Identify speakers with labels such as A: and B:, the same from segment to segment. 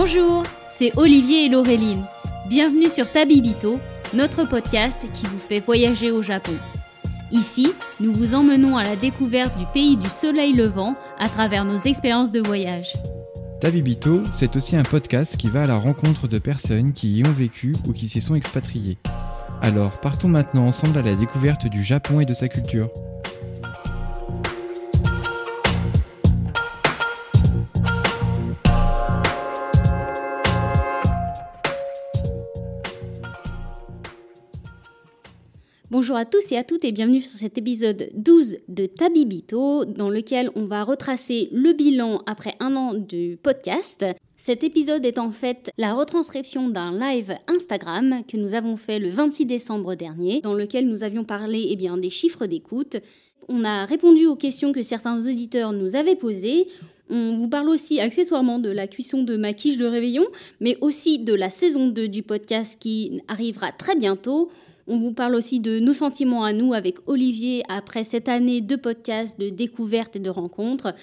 A: Bonjour, c'est Olivier et Laureline. Bienvenue sur Tabibito, notre podcast qui vous fait voyager au Japon. Ici, nous vous emmenons à la découverte du pays du soleil levant à travers nos expériences de voyage.
B: Tabibito, c'est aussi un podcast qui va à la rencontre de personnes qui y ont vécu ou qui s'y sont expatriées. Alors partons maintenant ensemble à la découverte du Japon et de sa culture.
A: Bonjour à tous et à toutes et bienvenue sur cet épisode 12 de Tabibito dans lequel on va retracer le bilan après un an du podcast. Cet épisode est en fait la retranscription d'un live Instagram que nous avons fait le 26 décembre dernier dans lequel nous avions parlé eh bien, des chiffres d'écoute. On a répondu aux questions que certains auditeurs nous avaient posées. On vous parle aussi accessoirement de la cuisson de ma quiche de réveillon, mais aussi de la saison 2 du podcast qui arrivera très bientôt. On vous parle aussi de nos sentiments à nous avec Olivier après cette année de podcasts, de découvertes et de rencontres.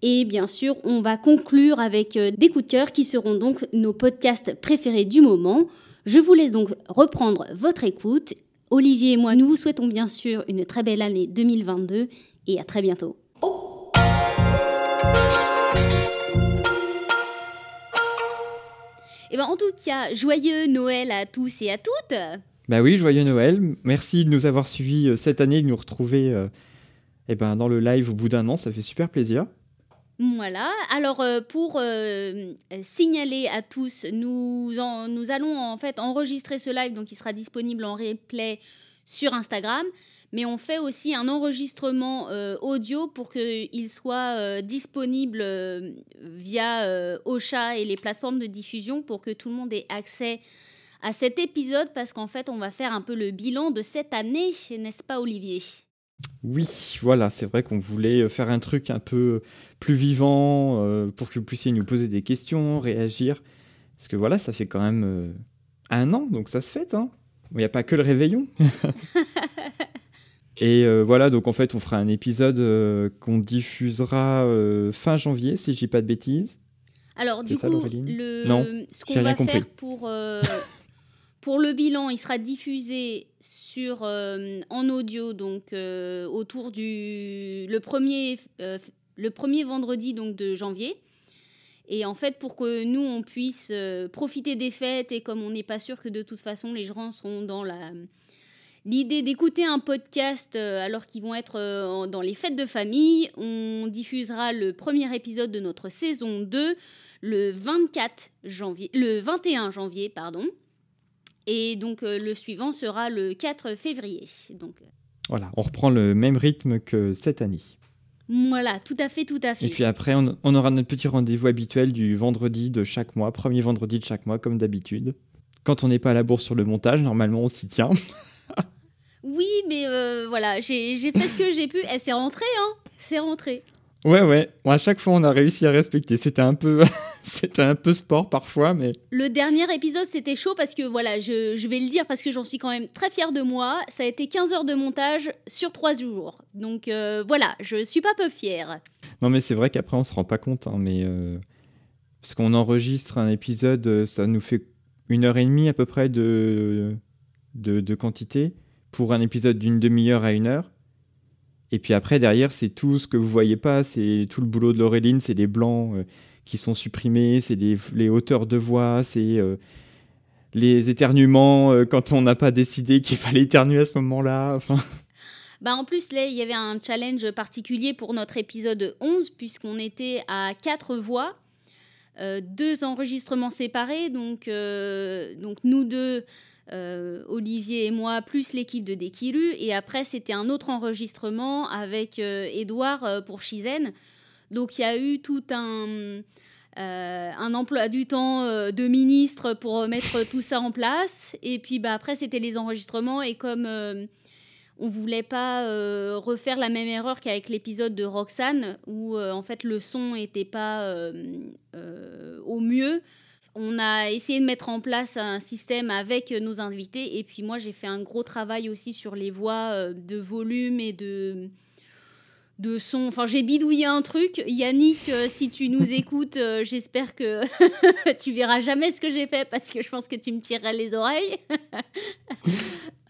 A: Et bien sûr, on va conclure avec euh, des coups qui seront donc nos podcasts préférés du moment. Je vous laisse donc reprendre votre écoute. Olivier et moi, nous vous souhaitons bien sûr une très belle année 2022 et à très bientôt. Et ben en tout cas, joyeux Noël à tous et à toutes.
B: Bah oui, joyeux Noël. Merci de nous avoir suivis euh, cette année, de nous retrouver euh, eh ben, dans le live au bout d'un an. Ça fait super plaisir.
A: Voilà, alors euh, pour signaler à tous, nous, nous allons en fait enregistrer ce live, donc il sera disponible en replay sur Instagram, mais on fait aussi un enregistrement audio pour qu'il soit disponible via Ocha et les plateformes de diffusion pour que tout le monde ait accès cet épisode parce qu'en fait, on va faire un peu le bilan de cette année, n'est-ce pas, Olivier?
B: Oui, voilà, c'est vrai qu'on voulait euh, faire un truc un peu plus vivant euh, pour que vous puissiez nous poser des questions, réagir. Parce que voilà, ça fait quand même euh, un an, donc ça se fait. Hein Il n'y a pas que le réveillon. Et voilà, donc en fait, on fera un épisode qu'on diffusera fin janvier, si je dis pas de bêtises.
A: Alors, du coup, le... non, ce qu'on va faire pour, pour le bilan, il sera diffusé sur, euh, en audio donc euh, autour du le premier, euh, le premier vendredi donc de janvier. Et en fait, pour que nous, on puisse profiter des fêtes et comme on n'est pas sûr que de toute façon les gens seront dans la l'idée d'écouter un podcast alors qu'ils vont être dans les fêtes de famille, on diffusera le premier épisode de notre saison 2 le 24 janvier, le 21 janvier, pardon. Et donc euh, le suivant sera le 4 février. Donc, euh,
B: voilà, on reprend le même rythme que cette année.
A: Voilà, tout à fait, tout à fait.
B: Et puis après, on, aura notre petit rendez-vous habituel du vendredi de chaque mois, premier vendredi de chaque mois, comme d'habitude. Quand on n'est pas à la bourse sur le montage, normalement, on s'y tient.
A: oui, mais euh, voilà, j'ai fait ce que j'ai pu. Et c'est rentré, hein C'est rentré.
B: Ouais, ouais. à chaque fois, on a réussi à respecter. C'était un peu, c'était un peu sport parfois, mais.
A: Le dernier épisode, c'était chaud parce que voilà, je, je vais le dire parce que j'en suis quand même très fière de moi. Ça a été 15 heures de montage sur 3 jours. Donc euh, voilà, je suis pas peu fière.
B: Non, mais c'est vrai qu'après, on se rend pas compte, hein, mais euh, parce qu'on enregistre un épisode, euh, ça nous fait une heure et demie à peu près de, de, de quantité pour un épisode d'une demi-heure à une heure. Et puis après, derrière, c'est tout ce que vous voyez pas, c'est tout le boulot de Laureline, c'est les blancs euh, qui sont supprimés, c'est les, hauteurs de voix, c'est euh, les éternuements euh, quand on n'a pas décidé qu'il fallait éternuer à ce moment-là. Enfin.
A: Bah en plus, il y avait un challenge particulier pour notre épisode 11, puisqu'on était à quatre voix, deux enregistrements séparés, donc, donc nous deux euh, Olivier et moi, plus l'équipe de Dekiru. Et après, c'était un autre enregistrement avec Edouard euh, pour Shizen. Donc il y a eu tout un, euh, emploi du temps de ministre pour mettre tout ça en place. Et puis bah, après, c'était les enregistrements. Et comme on voulait pas refaire la même erreur qu'avec l'épisode de Roxane, où en fait le son n'était pas au mieux on a essayé de mettre en place un système avec nos invités. Et puis moi, j'ai fait un gros travail aussi sur les voix euh, de volume et de de son. Enfin, j'ai bidouillé un truc. Yannick, euh, si tu nous écoutes, euh, j'espère que tu verras jamais ce que j'ai fait parce que je pense que tu me tirerais les oreilles.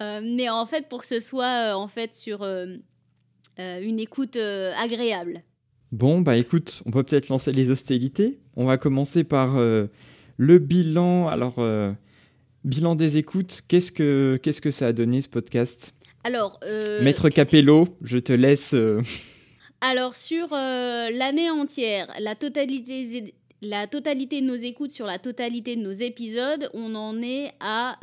A: Euh, mais en fait, pour que ce soit en fait sur une écoute agréable.
B: Bon, bah écoute, on peut peut-être lancer les hostilités. On va commencer par le bilan. Alors, bilan des écoutes. Qu'est-ce que qu'est-ce que ça a donné ce podcast?
A: Alors,
B: Maître Capello, je te laisse.
A: Alors, sur euh, l'année entière, la totalité, la totalité de nos écoutes sur la totalité de nos épisodes, on en est à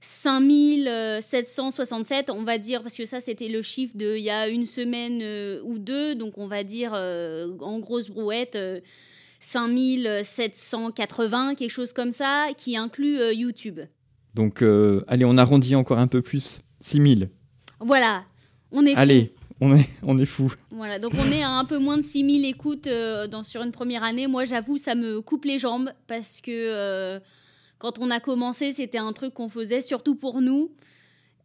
A: 5767, euh, on va dire, parce que ça, c'était le chiffre d'il y a une semaine euh, ou deux, donc on va dire en grosse brouette. 5780, quelque chose comme ça, qui inclut YouTube.
B: Donc, allez, on arrondit encore un peu plus. 6000.
A: Voilà, on est
B: Allez, on est, on est fou.
A: Voilà, donc on est à un peu moins de 6000 écoutes euh, dans, sur une première année. Moi, j'avoue, ça me coupe les jambes parce que euh, quand on a commencé, c'était un truc qu'on faisait surtout pour nous.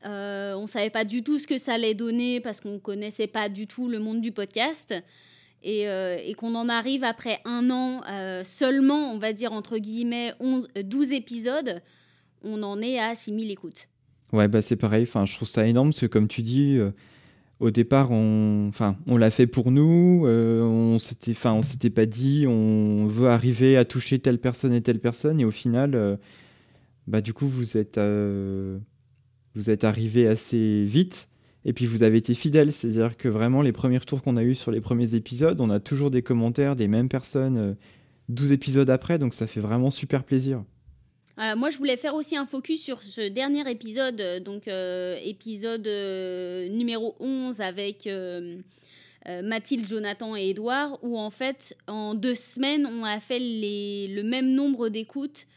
A: Euh, on savait pas du tout ce que ça allait donner parce qu'on connaissait pas du tout le monde du podcast. Et, euh, et qu'on en arrive après un an seulement, on va dire entre guillemets 11, 12 épisodes, on en est à 6000 écoutes.
B: Ouais, bah c'est pareil. Enfin, je trouve ça énorme parce que comme tu dis au départ, on, l'a fait pour nous. Euh, on s'était, enfin, on s'était pas dit, on veut arriver à toucher telle personne et telle personne, et au final, euh, bah, du coup, vous êtes, euh, vous êtes arrivé assez vite. Et puis vous avez été fidèle, c'est-à-dire que vraiment les premiers retours qu'on a eu sur les premiers épisodes, on a toujours des commentaires des mêmes personnes 12 épisodes après, donc ça fait vraiment super plaisir.
A: Euh, moi, je voulais faire aussi un focus sur ce dernier épisode, euh, donc euh, épisode numéro 11 avec Mathilde, Jonathan et Edouard, où en fait, en deux semaines, on a fait le même nombre d'écoutes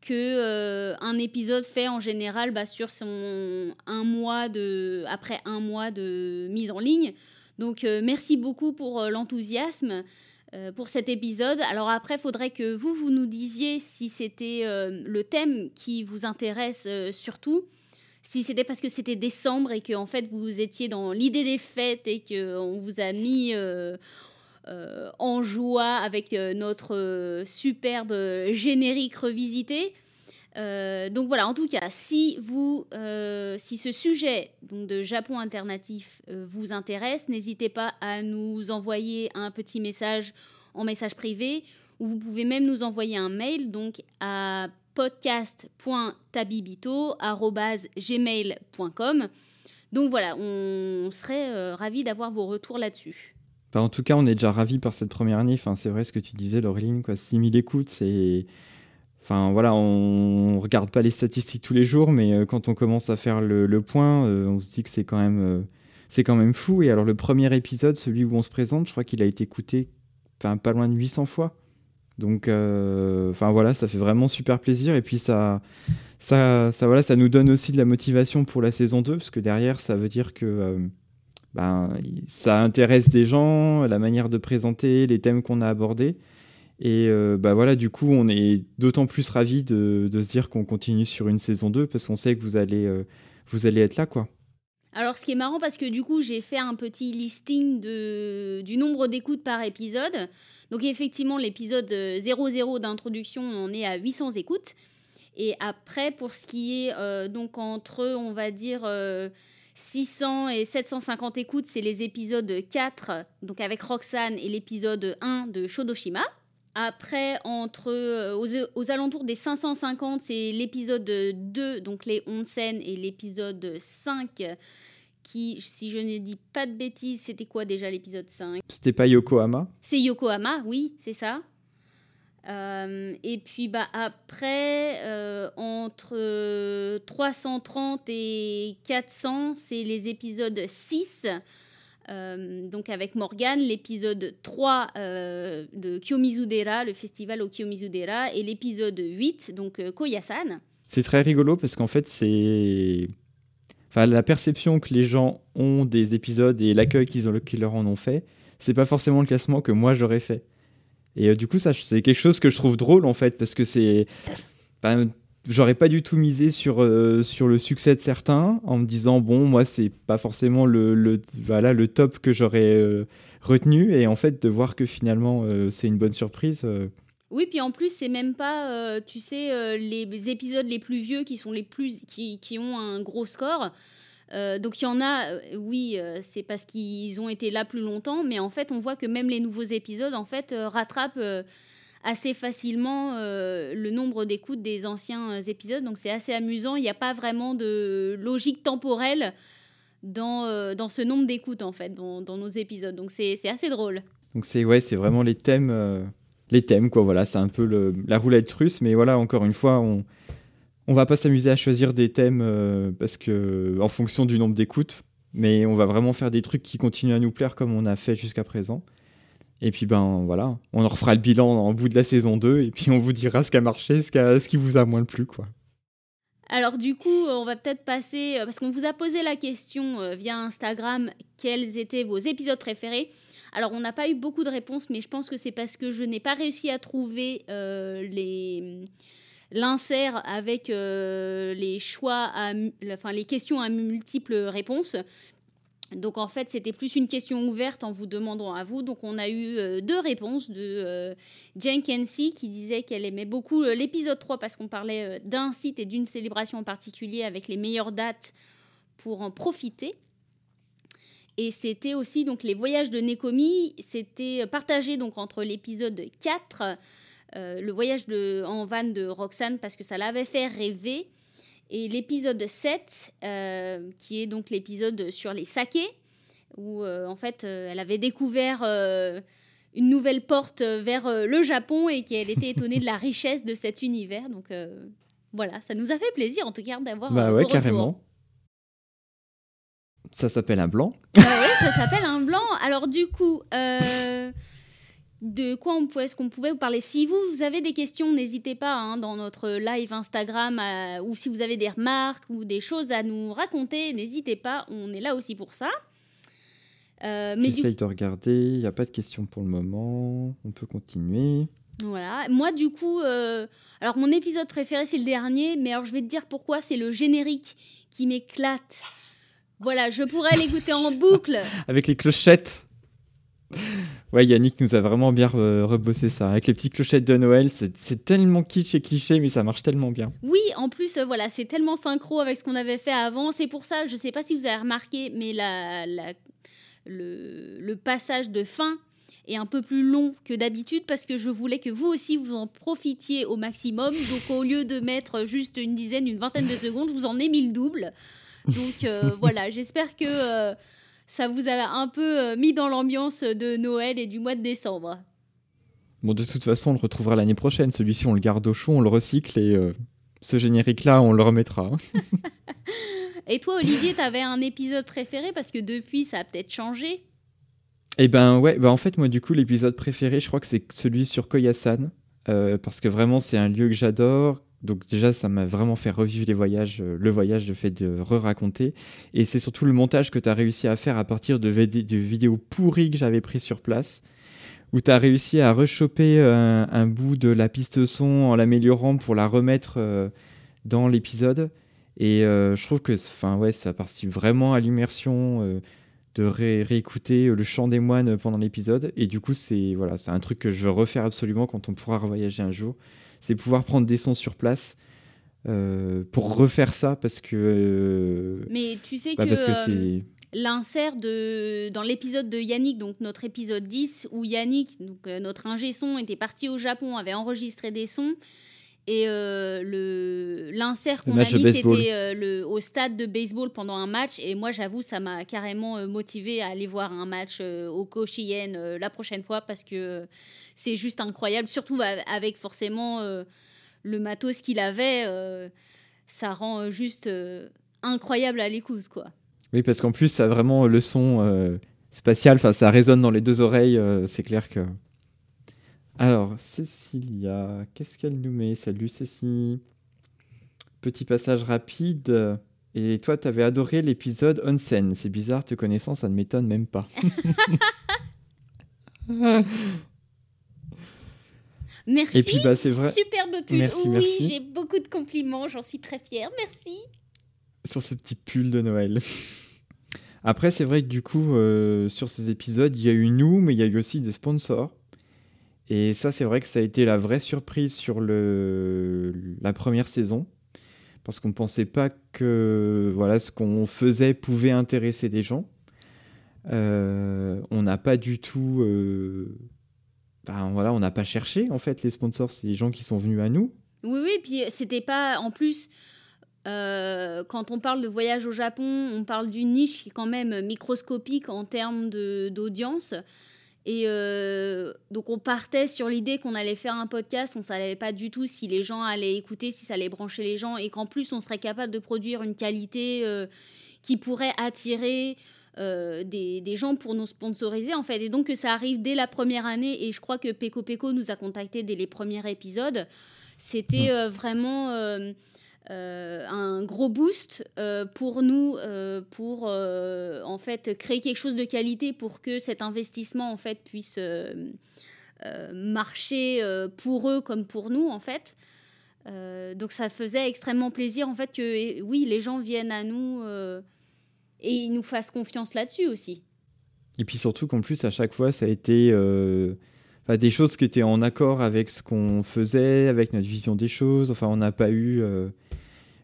A: que un épisode fait en général bah, sur un mois après un mois de mise en ligne. Donc merci beaucoup pour l'enthousiasme. Euh, pour cet épisode. Alors après, il faudrait que vous, vous nous disiez si c'était euh, le thème qui vous intéresse euh, surtout, si c'était parce que c'était décembre et que en fait vous étiez dans l'idée des fêtes et qu'on vous a mis en joie avec notre superbe générique revisité. Donc voilà, en tout cas, si vous, si ce sujet donc de Japon alternatif vous intéresse, n'hésitez pas à nous envoyer un petit message en message privé ou vous pouvez même nous envoyer un mail donc à podcast.tabibito@gmail.com. Donc voilà, on serait euh, ravis d'avoir vos retours là-dessus.
B: Bah, en tout cas, on est déjà ravis par cette première année. Enfin, c'est vrai ce que tu disais, Laureline, quoi. 6000 écoutes, c'est. Voilà, on regarde pas les statistiques tous les jours, mais euh, quand on commence à faire le, point, euh, on se dit que c'est quand même. c'est quand même fou. Et alors, le premier épisode, celui où on se présente, je crois qu'il a été écouté pas loin de 800 fois. Donc, euh, voilà, ça fait vraiment super plaisir. Et puis ça, ça, voilà, ça nous donne aussi de la motivation pour la saison 2, parce que derrière, ça veut dire que euh, ben, ça intéresse des gens, la manière de présenter, les thèmes qu'on a abordés. Et euh, bah voilà, du coup, on est d'autant plus ravis de, se dire qu'on continue sur une saison 2, parce qu'on sait que vous allez, vous allez être là, quoi.
A: Alors, ce qui est marrant, parce que du coup, j'ai fait un petit listing de, du nombre d'écoutes par épisode. Donc, effectivement, l'épisode 00 d'introduction, on est à 800 écoutes. Et après, pour ce qui est euh, donc entre, on va dire, 600 euh, et 750 écoutes, c'est les épisodes 4, donc avec Roxane, et l'épisode 1 de Shodoshima. Après, entre, euh, aux, alentours des 550, c'est l'épisode 2, donc les onsen, et l'épisode 5, qui, si je ne dis pas de bêtises, c'était quoi déjà l'épisode 5
B: C'était pas Yokohama?
A: C'est Yokohama, oui, c'est ça. Euh, et puis bah, après, euh, entre 330 et 400, c'est les épisodes 6. Euh, donc avec Morgane, l'épisode 3 euh, de Kiyomizudera, le festival au Kiyomizudera, et l'épisode 8, donc euh, Koyasan.
B: C'est très rigolo parce qu'en fait, c'est. Enfin, la perception que les gens ont des épisodes et l'accueil qu'ils leur en ont fait, c'est pas forcément le classement que moi j'aurais fait. Et du coup, ça, c'est quelque chose que je trouve drôle en fait, parce que c'est. J'aurais pas du tout misé sur, euh, sur le succès de certains en me disant bon moi c'est pas forcément le, le, voilà le top que j'aurais euh, retenu. Et en fait de voir que finalement euh, c'est une bonne surprise
A: oui puis en plus c'est même pas tu sais les épisodes les plus vieux qui sont les plus qui, qui ont un gros score. Donc il y en a, oui, c'est parce qu'ils ont été là plus longtemps, mais en fait, on voit que même les nouveaux épisodes, en fait, rattrapent assez facilement euh, le nombre d'écoutes des anciens euh, épisodes. Donc c'est assez amusant. Il n'y a pas vraiment de logique temporelle dans, euh, dans ce nombre d'écoutes, en fait, dans, dans, nos épisodes. Donc c'est assez drôle.
B: Donc c'est ouais, vraiment les thèmes, les thèmes quoi. Voilà, c'est un peu la roulette russe, mais voilà, encore une fois, on on va pas s'amuser à choisir des thèmes parce que en fonction du nombre d'écoutes, mais on va vraiment faire des trucs qui continuent à nous plaire comme on a fait jusqu'à présent. Et puis ben voilà, on en refera le bilan en bout de la saison 2 et puis on vous dira ce qui a marché, ce qui, vous a moins plu quoi.
A: Alors du coup, on va peut-être passer, euh, parce qu'on vous a posé la question euh, via Instagram, quels étaient vos épisodes préférés. Alors on n'a pas eu beaucoup de réponses, mais je pense que c'est parce que je n'ai pas réussi à trouver euh, les l'insert avec les choix, enfin les questions à multiples réponses. Donc en fait, c'était plus une question ouverte en vous demandant à vous. Donc on a eu euh, deux réponses de euh, Jane Kensi qui disait qu'elle aimait beaucoup euh, l'épisode 3 parce qu'on parlait d'un site et d'une célébration en particulier avec les meilleures dates pour en profiter. Et c'était aussi donc les voyages de Nekomi, c'était partagé donc entre l'épisode 4, le voyage de, en van de Roxane parce que ça l'avait fait rêver et l'épisode 7, euh, qui est donc l'épisode sur les sakés, où euh, en fait euh, elle avait découvert une nouvelle porte vers le Japon et qu'elle était étonnée de la richesse de cet univers. Donc voilà, ça nous a fait plaisir en tout cas d'avoir.
B: Bah ouais, carrément. Ça s'appelle un blanc.
A: Bah ouais, ça s'appelle un blanc. Alors du coup, de quoi on pouvait, est-ce qu'on pouvait vous parler. Si vous, vous avez des questions, n'hésitez pas hein, dans notre live Instagram ou si vous avez des remarques ou des choses à nous raconter, n'hésitez pas, on est là aussi pour ça.
B: Euh, mais J'essaye de regarder, il n'y a pas de questions pour le moment, on peut continuer.
A: Voilà, moi du coup, euh, alors mon épisode préféré c'est le dernier, mais alors je vais te dire pourquoi, c'est le générique qui m'éclate. Voilà, je pourrais l'écouter en boucle.
B: Avec les clochettes. Ouais, Yannick nous a vraiment bien rebossé ça. Avec les petites clochettes de Noël, c'est tellement kitsch et cliché, mais ça marche tellement bien.
A: Oui, en plus, euh, voilà, c'est tellement synchro avec ce qu'on avait fait avant. C'est pour ça, je sais pas si vous avez remarqué, mais la, le, le passage de fin est un peu plus long que d'habitude parce que je voulais que vous aussi vous en profitiez au maximum. Donc au lieu de mettre juste une dizaine, une vingtaine de secondes, je vous en ai mis le double. Donc euh, voilà, j'espère que euh, ça vous a un peu euh, mis dans l'ambiance de Noël et du mois de décembre.
B: Bon, de toute façon, on le retrouvera l'année prochaine. Celui-ci, on le garde au chaud, on le recycle et euh, ce générique-là, on le remettra.
A: et toi, Olivier, t'avais un épisode préféré parce que depuis, ça a peut-être changé?
B: Eh ben ouais, bah en fait, moi, du coup, l'épisode préféré, je crois que c'est celui sur Koyasan. Euh, parce que vraiment, c'est un lieu que j'adore, donc déjà, ça m'a vraiment fait revivre les voyages, euh, le voyage, le fait de re-raconter. Et c'est surtout le montage que tu as réussi à faire à partir de, vidéos pourries que j'avais prises sur place, où tu as réussi à rechoper un, un, bout de la piste son en l'améliorant pour la remettre euh, dans l'épisode. Et euh, je trouve que enfin, ouais, ça participe vraiment à l'immersion de réécouter le chant des moines pendant l'épisode. Et du coup, c'est voilà, un truc que je veux refaire absolument quand on pourra revoyager un jour c'est pouvoir prendre des sons sur place. Euh, pour refaire ça parce que. Euh,
A: Mais tu sais bah, que, euh, l'insert de dans l'épisode de Yannick, donc notre épisode 10, où Yannick, donc notre ingé son, était parti au Japon, avait enregistré des sons. Et le l'insert qu'on a mis, c'était le au stade de baseball pendant un match. Et moi, j'avoue, ça m'a carrément motivé à aller voir un match au Koshien la prochaine fois parce que c'est juste incroyable, surtout avec forcément euh, le matos qu'il avait, euh, ça rend euh, juste incroyable à l'écoute, quoi.
B: Oui, parce qu'en plus, ça a vraiment le son spatial, enfin, ça résonne dans les deux oreilles, c'est clair que. Alors, Cécilia, qu'est-ce qu'elle nous met? Salut Cécilie. Petit passage rapide. Et toi, tu avais adoré l'épisode Onsen. C'est bizarre, te connaissant, ça ne m'étonne même pas.
A: Merci.
B: Et puis, bah, c'est vrai.
A: Superbe pull.
B: Merci,
A: oui,
B: merci.
A: j'ai beaucoup de compliments, j'en suis très fière. Merci.
B: Sur ce petit pull de Noël. Après, c'est vrai que du coup, euh, sur ces épisodes, il y a eu nous, mais il y a eu aussi des sponsors. Et ça, c'est vrai que ça a été la vraie surprise sur la première saison. Parce qu'on ne pensait pas que voilà, ce qu'on faisait pouvait intéresser des gens. Euh, on n'a pas du tout. ben, voilà, on n'a pas cherché, en fait, les sponsors. C'est les gens qui sont venus à nous.
A: Oui, oui, puis c'était pas. En plus, euh, quand on parle de voyage au Japon, on parle d'une niche qui est quand même microscopique en termes d'audience. Et euh, donc, on partait sur l'idée qu'on allait faire un podcast. On ne savait pas du tout si les gens allaient écouter, si ça allait brancher les gens. Et qu'en plus, on serait capable de produire une qualité euh, qui pourrait attirer euh, des, des gens pour nous sponsoriser, en fait. Et donc, que ça arrive dès la première année. Et je crois que Peko Peko nous a contactés dès les premiers épisodes. C'était euh, vraiment euh, un gros boost euh, pour nous, euh, pour en fait créer quelque chose de qualité pour que cet investissement en fait puisse marcher pour eux comme pour nous en fait. Donc ça faisait extrêmement plaisir en fait que oui les gens viennent à nous et ils nous fassent confiance là-dessus aussi.
B: Et puis surtout qu'en plus, à chaque fois, ça a été des choses qui étaient en accord avec ce qu'on faisait, avec notre vision des choses. Enfin, on n'a pas eu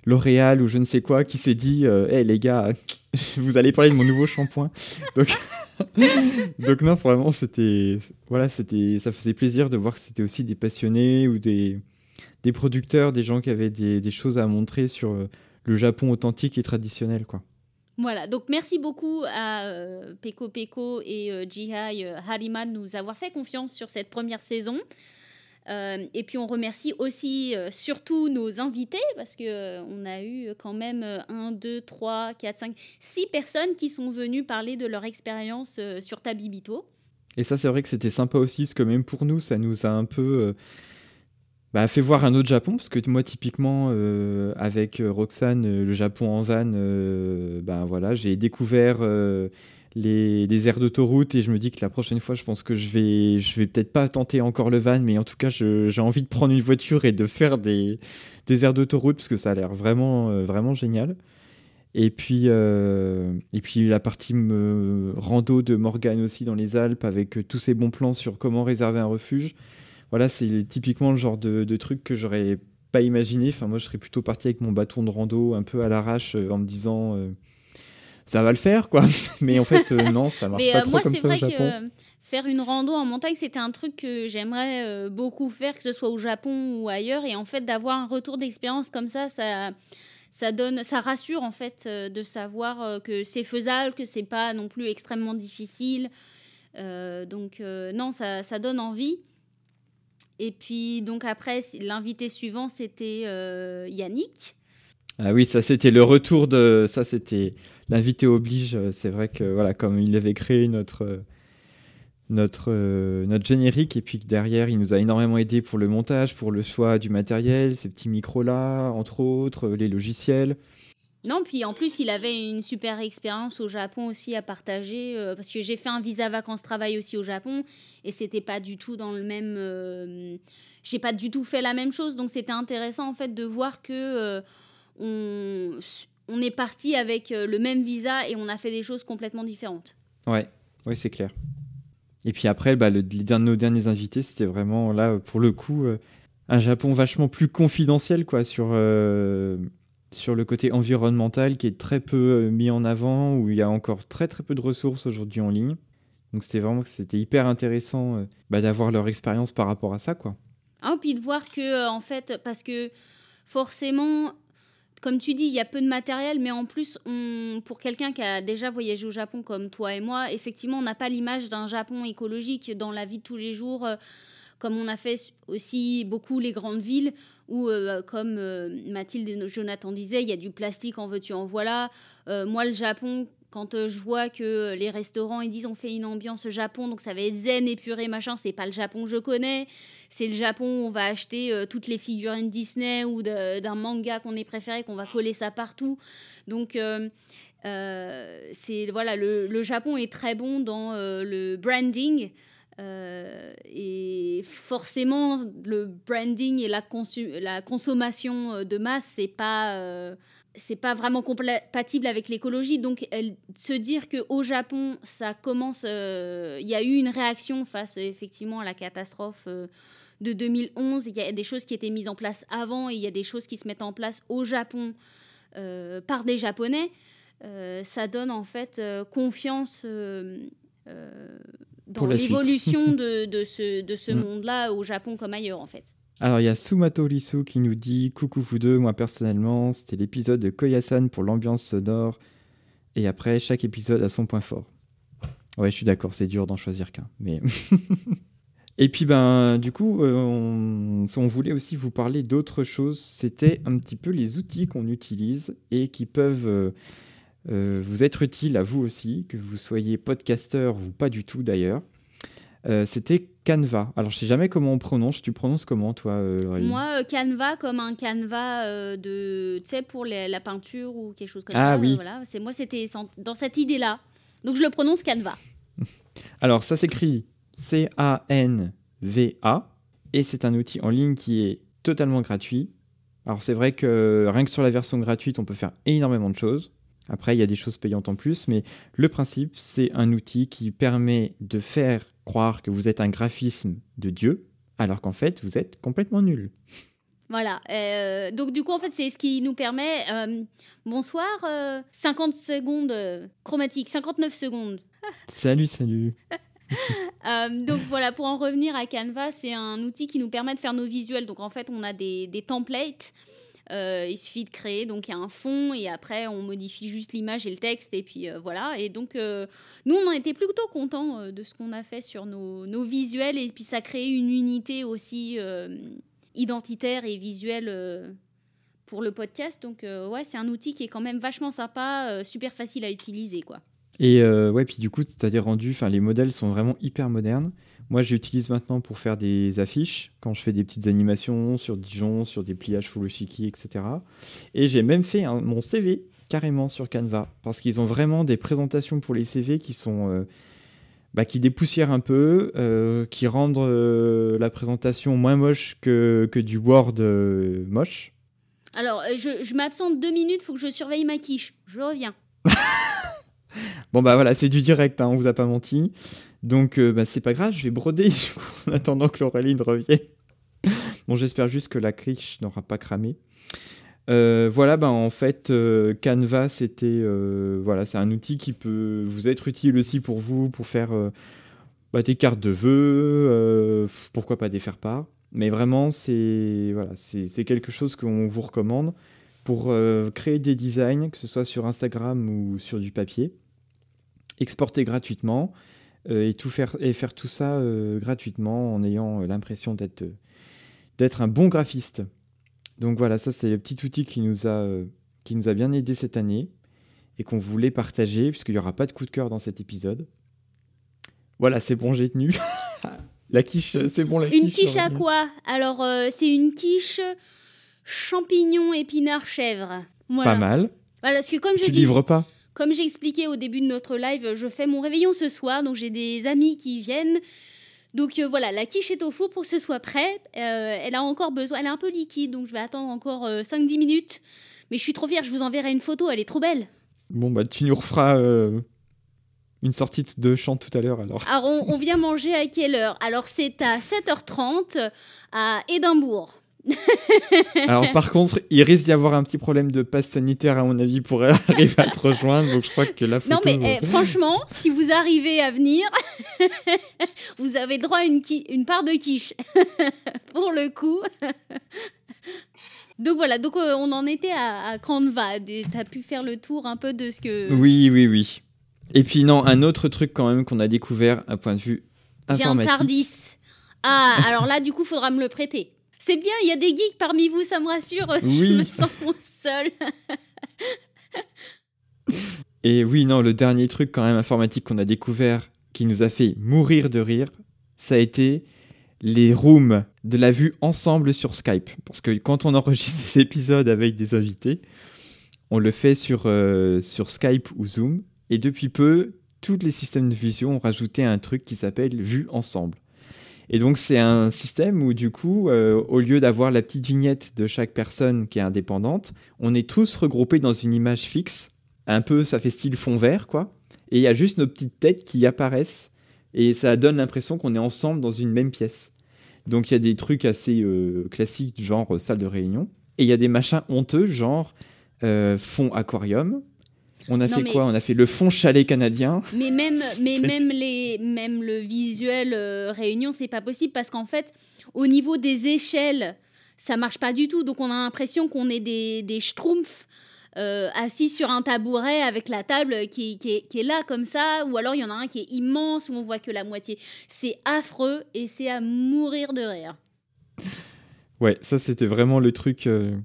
B: L'Oréal ou je ne sais quoi qui s'est dit Hé les gars, vous allez parler de mon nouveau shampoing. Donc, Donc non, vraiment, c'était. Voilà, c'était. Ça faisait plaisir de voir que c'était aussi des passionnés ou des, des producteurs, des gens qui avaient des, des choses à montrer sur euh, le Japon authentique et traditionnel, quoi.
A: Voilà, donc merci beaucoup à euh, Peko Peko et euh, Jihai euh, Harima de nous avoir fait confiance sur cette première saison. Euh, et puis on remercie aussi euh, surtout nos invités parce que euh, on a eu quand même 1, 2, 3, 4, 5, 6 personnes qui sont venues parler de leur expérience euh, sur Tabibito.
B: Et ça, c'est vrai que c'était sympa aussi, parce que même pour nous, ça nous a un peu bah, fait voir un autre Japon, parce que moi, typiquement, avec Roxane, le Japon en van, ben voilà, j'ai découvert les, aires d'autoroute et je me dis que la prochaine fois, je pense que je vais, je vais peut-être pas tenter encore le van, mais en tout cas, j'ai envie de prendre une voiture et de faire des, des aires d'autoroute, parce que ça a l'air vraiment, euh, vraiment génial. Et puis, euh, et puis la partie rando de Morgane aussi dans les Alpes avec euh, tous ces bons plans sur comment réserver un refuge. Voilà, c'est typiquement le genre de, truc que j'aurais pas imaginé. Enfin, moi, je serais plutôt parti avec mon bâton de rando un peu à l'arrache en me disant ça va le faire, quoi. Mais en fait, euh, non, ça marche
A: Mais
B: pas
A: euh,
B: trop
A: moi,
B: comme
A: c'est
B: ça au
A: vrai que
B: Japon.
A: euh, faire une rando en montagne, c'était un truc que j'aimerais beaucoup faire, que ce soit au Japon ou ailleurs. Et en fait, d'avoir un retour d'expérience comme ça, ça, ça donne, ça rassure en fait de savoir que c'est faisable, que c'est pas non plus extrêmement difficile. Donc non, ça, ça donne envie. Et puis donc après, l'invité suivant, c'était Yannick.
B: Ah oui, ça c'était le retour de ça c'était l'invité oblige. C'est vrai que voilà, comme il avait créé notre euh, notre euh, notre générique et puis que derrière il nous a énormément aidé pour le montage, pour le choix du matériel, ces petits micros là, entre autres, les logiciels.
A: Non, puis en plus, il avait une super expérience au Japon aussi à partager, euh, parce que j'ai fait un visa vacances-travail aussi au Japon, et c'était pas du tout dans le même... euh, j'ai pas du tout fait la même chose, donc c'était intéressant en fait de voir que euh, on, on est parti avec euh, le même visa et on a fait des choses complètement différentes.
B: Ouais, ouais, c'est clair. Et puis après, bah, le, les nos derniers invités, c'était vraiment là, pour le coup, euh, un Japon vachement plus confidentiel, quoi, sur, euh, sur le côté environnemental qui est très peu euh, mis en avant, où il y a encore très très peu de ressources aujourd'hui en ligne. Donc c'était vraiment que c'était hyper intéressant bah, d'avoir leur expérience par rapport à ça, quoi.
A: Ah, puis de voir que, en fait, parce que forcément, comme tu dis, il y a peu de matériel, mais en plus, pour quelqu'un qui a déjà voyagé au Japon comme toi et moi, effectivement, on n'a pas l'image d'un Japon écologique dans la vie de tous les jours, euh, comme on a fait aussi beaucoup les grandes villes, où, euh, comme euh, Mathilde et Jonathan disaient, il y a du plastique en veux-tu, en voilà. Moi, le Japon, quand euh, je vois que les restaurants, ils disent on fait une ambiance Japon, donc ça va être zen, épuré, machin, c'est pas le Japon que je connais c'est le Japon où on va acheter euh, toutes les figurines Disney ou d'un manga qu'on est préféré, qu'on va coller ça partout. Donc, euh, euh, c'est voilà, le, le Japon est très bon dans euh, le branding. et forcément, le branding et la, la consommation de masse, c'est pas c'est pas vraiment compatible avec l'écologie. Donc, elle, se dire qu'au Japon, ça commence. Il y a eu une réaction face effectivement à la catastrophe de 2011. Il y a des choses qui étaient mises en place avant et il y a des choses qui se mettent en place au Japon euh, par des Japonais. Euh, ça donne en fait euh, confiance dans l'évolution de, de, ce, de ce mm. monde-là au Japon comme ailleurs en fait.
B: Alors il y a Sumato Lisu qui nous dit Coucou vous deux, moi personnellement, c'était l'épisode de Koyasan pour l'ambiance sonore. Et après, chaque épisode a son point fort. Ouais, je suis d'accord, c'est dur d'en choisir qu'un. Mais Et puis, ben, du coup, euh, on, voulait aussi vous parler d'autre chose. C'était un petit peu les outils qu'on utilise et qui peuvent euh, euh, vous être utiles à vous aussi, que vous soyez podcasteur ou pas du tout d'ailleurs. C'était Canva. Alors, je sais jamais comment on prononce. Tu prononces comment, toi,
A: Moi, Canva comme un Canva de, tu sais, pour la peinture ou quelque chose comme
B: ah,
A: ça.
B: Oui.
A: Voilà. C'est moi, c'était dans cette idée-là. Donc, je le prononce Canva.
B: Alors, ça s'écrit C-A-N-V-A. Et c'est un outil en ligne qui est totalement gratuit. Alors c'est vrai que rien que sur la version gratuite, on peut faire énormément de choses. Après, il y a des choses payantes en plus, mais le principe, c'est un outil qui permet de faire croire que vous êtes un graphisme de Dieu, alors qu'en fait, vous êtes complètement nul.
A: Voilà. Euh, donc du coup, en fait, c'est ce qui nous permet. Euh, bonsoir, 50 euh, secondes chromatique, 59 secondes.
B: salut, salut.
A: Donc voilà, pour en revenir à Canva, c'est un outil qui nous permet de faire nos visuels. Donc en fait, on a des, templates. Euh, il suffit de créer, donc il y a un fond et après on modifie juste l'image et le texte et puis euh, voilà. Et donc nous on en était plutôt contents de ce qu'on a fait sur nos, nos, visuels et puis ça crée une unité aussi identitaire et visuelle pour le podcast. Donc ouais, c'est un outil qui est quand même vachement sympa, super facile à utiliser quoi.
B: Et euh, ouais, puis du coup, tu as des rendus, enfin les modèles sont vraiment hyper modernes. Moi, j'utilise maintenant pour faire des affiches, quand je fais des petites animations sur Dijon, sur des pliages Furoshiki, etc. Et j'ai même fait mon CV carrément sur Canva, parce qu'ils ont vraiment des présentations pour les CV qui sont... Euh, bah, qui dépoussièrent un peu, euh, qui rendent la présentation moins moche que, que du Word moche.
A: Alors, je, je m'absente deux minutes, faut que je surveille ma quiche. Je reviens.
B: Bon bah voilà, c'est du direct, hein, on vous a pas menti. Donc euh, bah, c'est pas grave, je vais broder en attendant que Laureline revienne. bon, j'espère juste que la criche n'aura pas cramé. Euh, voilà, bah, en fait, euh, Canva, c'était voilà, c'est un outil qui peut vous être utile aussi pour vous, pour faire bah, des cartes de vœux, pourquoi pas des faire-part. Mais vraiment, c'est voilà, c'est quelque chose qu'on vous recommande pour créer des designs, que ce soit sur Instagram ou sur du papier exporter gratuitement euh, et, tout faire, et faire tout ça euh, gratuitement en ayant euh, l'impression d'être d'être un bon graphiste. Donc voilà, ça c'est le petit outil qui nous a, qui nous a bien aidé cette année et qu'on voulait partager puisqu'il n'y aura pas de coup de cœur dans cet épisode. Voilà, c'est bon, j'ai tenu. la quiche, c'est bon la
A: quiche. Une quiche à quoi? Alors c'est une quiche champignon épinard chèvre.
B: Pas mal.
A: Voilà, parce que comme je
B: tu livres pas?
A: Comme j'ai expliqué au début de notre live, je fais mon réveillon ce soir, donc j'ai des amis qui viennent. Donc euh, voilà, la quiche est au four pour que ce soit prêt. Euh, elle a encore besoin, elle est un peu liquide, donc je vais attendre encore 5-10 euh, minutes. Mais je suis trop fière, je vous enverrai une photo, elle est trop belle.
B: Bon, bah tu nous referas une sortie de chant tout à l'heure alors.
A: Alors on, on vient manger à quelle heure? Alors c'est à 7h30 à Édimbourg.
B: Alors par contre, il risque d'y avoir un petit problème de passe sanitaire à mon avis pour arriver à te rejoindre. Donc je crois que la photo.
A: Non mais eh, franchement, si vous arrivez à venir, vous avez droit à une, une part de quiche pour le coup. Donc voilà, donc euh, on en était à, à Canva. Tu as pu faire le tour un peu de ce que.
B: Oui, oui, oui. Et puis non, un autre truc quand même qu'on a découvert à point de vue informatique.
A: J'ai un Tardis. Ah, alors là, du coup, faudra me le prêter. C'est bien, il y a des geeks parmi vous, ça me rassure.
B: Oui.
A: Je me sens seul.
B: Et oui, non, le dernier truc quand même informatique qu'on a découvert qui nous a fait mourir de rire, ça a été les rooms de la vue ensemble sur Skype. Parce que quand on enregistre ces épisodes avec des invités, on le fait sur, euh, sur Skype ou Zoom. Et depuis peu, tous les systèmes de vision ont rajouté un truc qui s'appelle vue ensemble. Et donc c'est un système où du coup, euh, au lieu d'avoir la petite vignette de chaque personne qui est indépendante, on est tous regroupés dans une image fixe. Un peu, ça fait style fond vert, quoi. Et il y a juste nos petites têtes qui apparaissent. Et ça donne l'impression qu'on est ensemble dans une même pièce. Donc il y a des trucs assez euh, classiques, genre euh, salle de réunion. Et il y a des machins honteux, genre fond aquarium, on a fait quoi? On a fait le fond chalet canadien.
A: Mais même, mais même, les, même le visuel euh, réunion, c'est pas possible parce qu'en fait, au niveau des échelles, ça marche pas du tout. Donc on a l'impression qu'on est des, des schtroumpfs. Euh, assis sur un tabouret avec la table qui, qui, est, là comme ça, ou alors il y en a un qui est immense où on voit que la moitié. C'est affreux et c'est à mourir de rire.
B: Ouais, ça c'était vraiment le truc euh,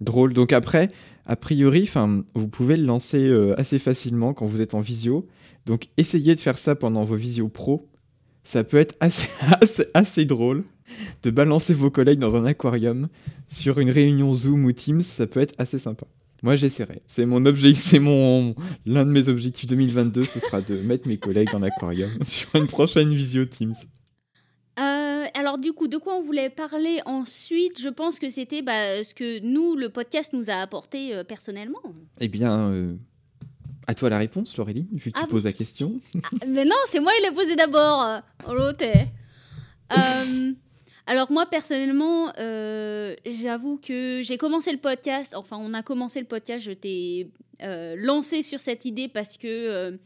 B: drôle. Donc après, a priori, vous pouvez le lancer euh, assez facilement quand vous êtes en visio. Donc essayez de faire ça pendant vos visios pro. Ça peut être assez, drôle de balancer vos collègues dans un aquarium sur une réunion Zoom ou Teams. Ça peut être assez sympa. Moi, j'essaierai. C'est mon objectif, c'est mon l'un de mes objectifs 2022, ce sera de mettre mes collègues en aquarium sur une prochaine visio Teams.
A: Euh, alors du coup, de quoi on voulait parler ensuite? Je pense que c'était bah, ce que nous, le podcast, nous a apporté euh, personnellement.
B: Eh bien, euh, à toi la réponse, Laurélie, vu que tu ah poses la question.
A: Ah, mais non, c'est moi qui l'ai posé d'abord. alors moi, personnellement, j'avoue que j'ai commencé le podcast, enfin on a commencé le podcast, je t'ai lancé sur cette idée parce que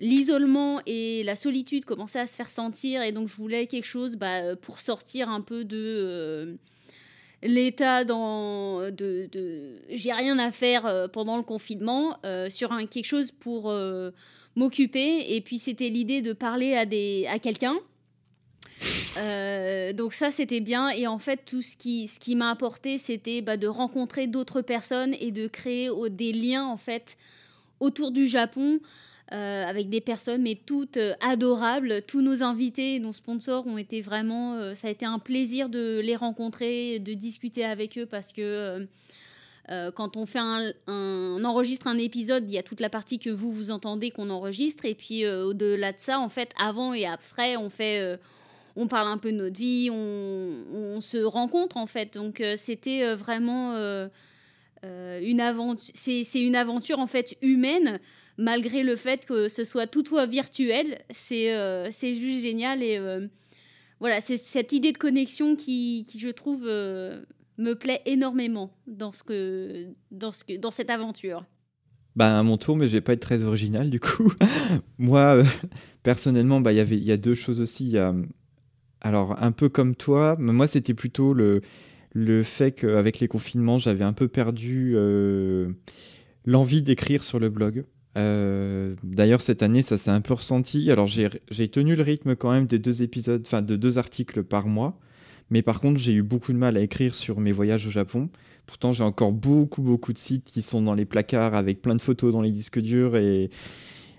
A: l'isolement et la solitude commençaient à se faire sentir et donc je voulais quelque chose bah, pour sortir un peu de euh, l'état dans de, j'ai rien à faire euh, pendant le confinement euh, sur un quelque chose pour m'occuper. Et puis c'était l'idée de parler à des à quelqu'un. Donc ça c'était bien. Et en fait tout ce qui ce qui m'a apporté c'était bah, de rencontrer d'autres personnes et de créer des liens en fait autour du Japon euh, avec des personnes, mais toutes euh, adorables. Tous nos invités, nos sponsors ont été vraiment. Euh, ça a été un plaisir de les rencontrer, de discuter avec eux parce que. quand on fait un, enregistre un épisode, il y a toute la partie que vous vous entendez qu'on enregistre et puis au-delà de ça, en fait, avant et après, on fait on parle un peu de notre vie, on, on se rencontre en fait. Donc c'était vraiment une aventure. C'est une aventure en fait humaine malgré le fait que ce soit tout virtuel. C'est euh, c'est juste génial. Et euh, voilà, c'est cette idée de connexion qui, qui je trouve, euh, me plaît énormément dans, ce que, dans, ce que, dans cette aventure.
B: Bah, à mon tour, mais je vais pas être très original du coup. Moi, personnellement, bah, y il y a deux choses aussi. alors, un peu comme toi, moi, c'était plutôt le, le fait qu'avec les confinements, j'avais un peu perdu l'envie d'écrire sur le blog. Euh, d'ailleurs, cette année, ça s'est un peu ressenti. Alors, j'ai tenu le rythme quand même des deux épisodes, enfin de deux articles par mois. Mais par contre, j'ai eu beaucoup de mal à écrire sur mes voyages au Japon. Pourtant, j'ai encore beaucoup, beaucoup de sites qui sont dans les placards avec plein de photos dans les disques durs et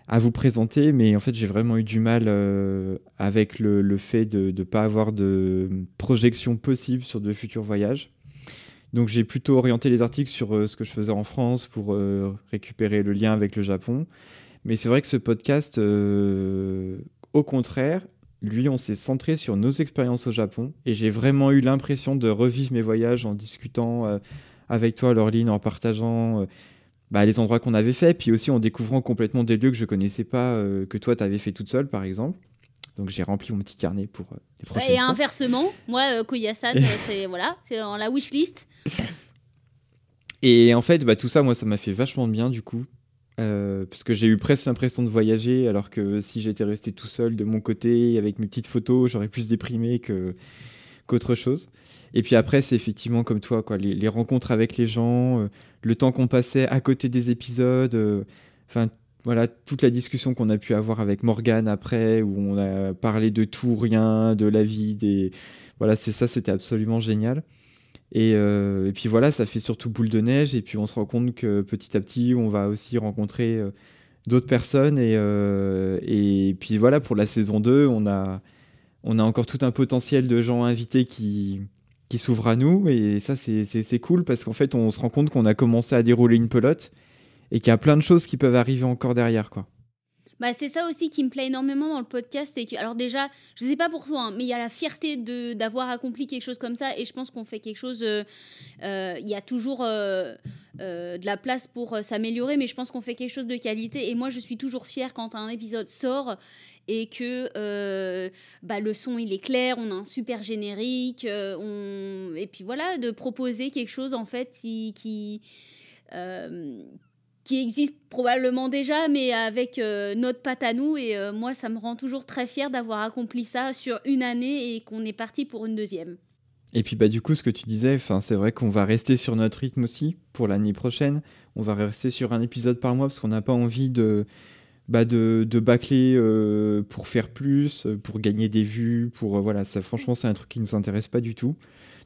B: à vous présenter. Mais en fait, j'ai vraiment eu du mal euh, avec le, le, fait de ne pas avoir de projection possible sur de futurs voyages. Donc j'ai plutôt orienté les articles sur euh, ce que je faisais en France pour euh, récupérer le lien avec le Japon. Mais c'est vrai que ce podcast, euh, au contraire, lui, on s'est centré sur nos expériences au Japon. Et j'ai vraiment eu l'impression de revivre mes voyages en discutant avec toi, Laureline, en partageant bah, les endroits qu'on avait fait, puis aussi en découvrant complètement des lieux que je connaissais pas, que toi, tu avais fait toute seule, par exemple. Donc j'ai rempli mon petit carnet pour les prochaines
A: Et inversement, moi, Koyasan, c'est voilà, c'est dans la wishlist.
B: Et en fait, bah, tout ça, moi, ça m'a fait vachement de bien du coup. Euh, parce que j'ai eu presque l'impression de voyager, alors que si j'étais resté tout seul de mon côté avec mes petites photos, j'aurais plus déprimé que qu'autre chose. Et puis après, c'est effectivement comme toi, quoi, les, rencontres avec les gens, euh, le temps qu'on passait à côté des épisodes, euh, enfin voilà, toute la discussion qu'on a pu avoir avec Morgane après, où on a parlé de tout, rien, de la vie, des voilà, c'est ça, c'était absolument génial. Euh, et, puis voilà, ça fait surtout boule de neige. Et puis on se rend compte que petit à petit, on va aussi rencontrer euh, d'autres personnes. Et, euh, et puis voilà, pour la saison 2, on a, on a encore tout un potentiel de gens invités qui, qui s'ouvrent à nous. Et ça, c'est cool parce qu'en fait, on se rend compte qu'on a commencé à dérouler une pelote et qu'il y a plein de choses qui peuvent arriver encore derrière. quoi.
A: Bah, c'est ça aussi qui me plaît énormément dans le podcast, c'est alors déjà, je sais pas pour toi, hein, mais il y a la fierté d'avoir accompli quelque chose comme ça, et je pense qu'on fait quelque chose. euh, euh, Il y a toujours euh, de la place pour s'améliorer, mais je pense qu'on fait quelque chose de qualité. Et moi, je suis toujours fière quand un épisode sort et que bah, le son il est clair, on a un super générique, on... et puis voilà, de proposer quelque chose en fait qui, qui existe probablement déjà, mais avec euh, notre patte à nous. Et euh, moi, ça me rend toujours très fière d'avoir accompli ça sur une année et qu'on est parti pour une deuxième.
B: Et puis bah du coup ce que tu disais, c'est vrai qu'on va rester sur notre rythme aussi pour l'année prochaine. On va rester sur un épisode par mois parce qu'on n'a pas envie de bah, de, de bâcler euh, pour faire plus, pour gagner des vues, pour voilà ça franchement c'est un truc qui nous intéresse pas du tout.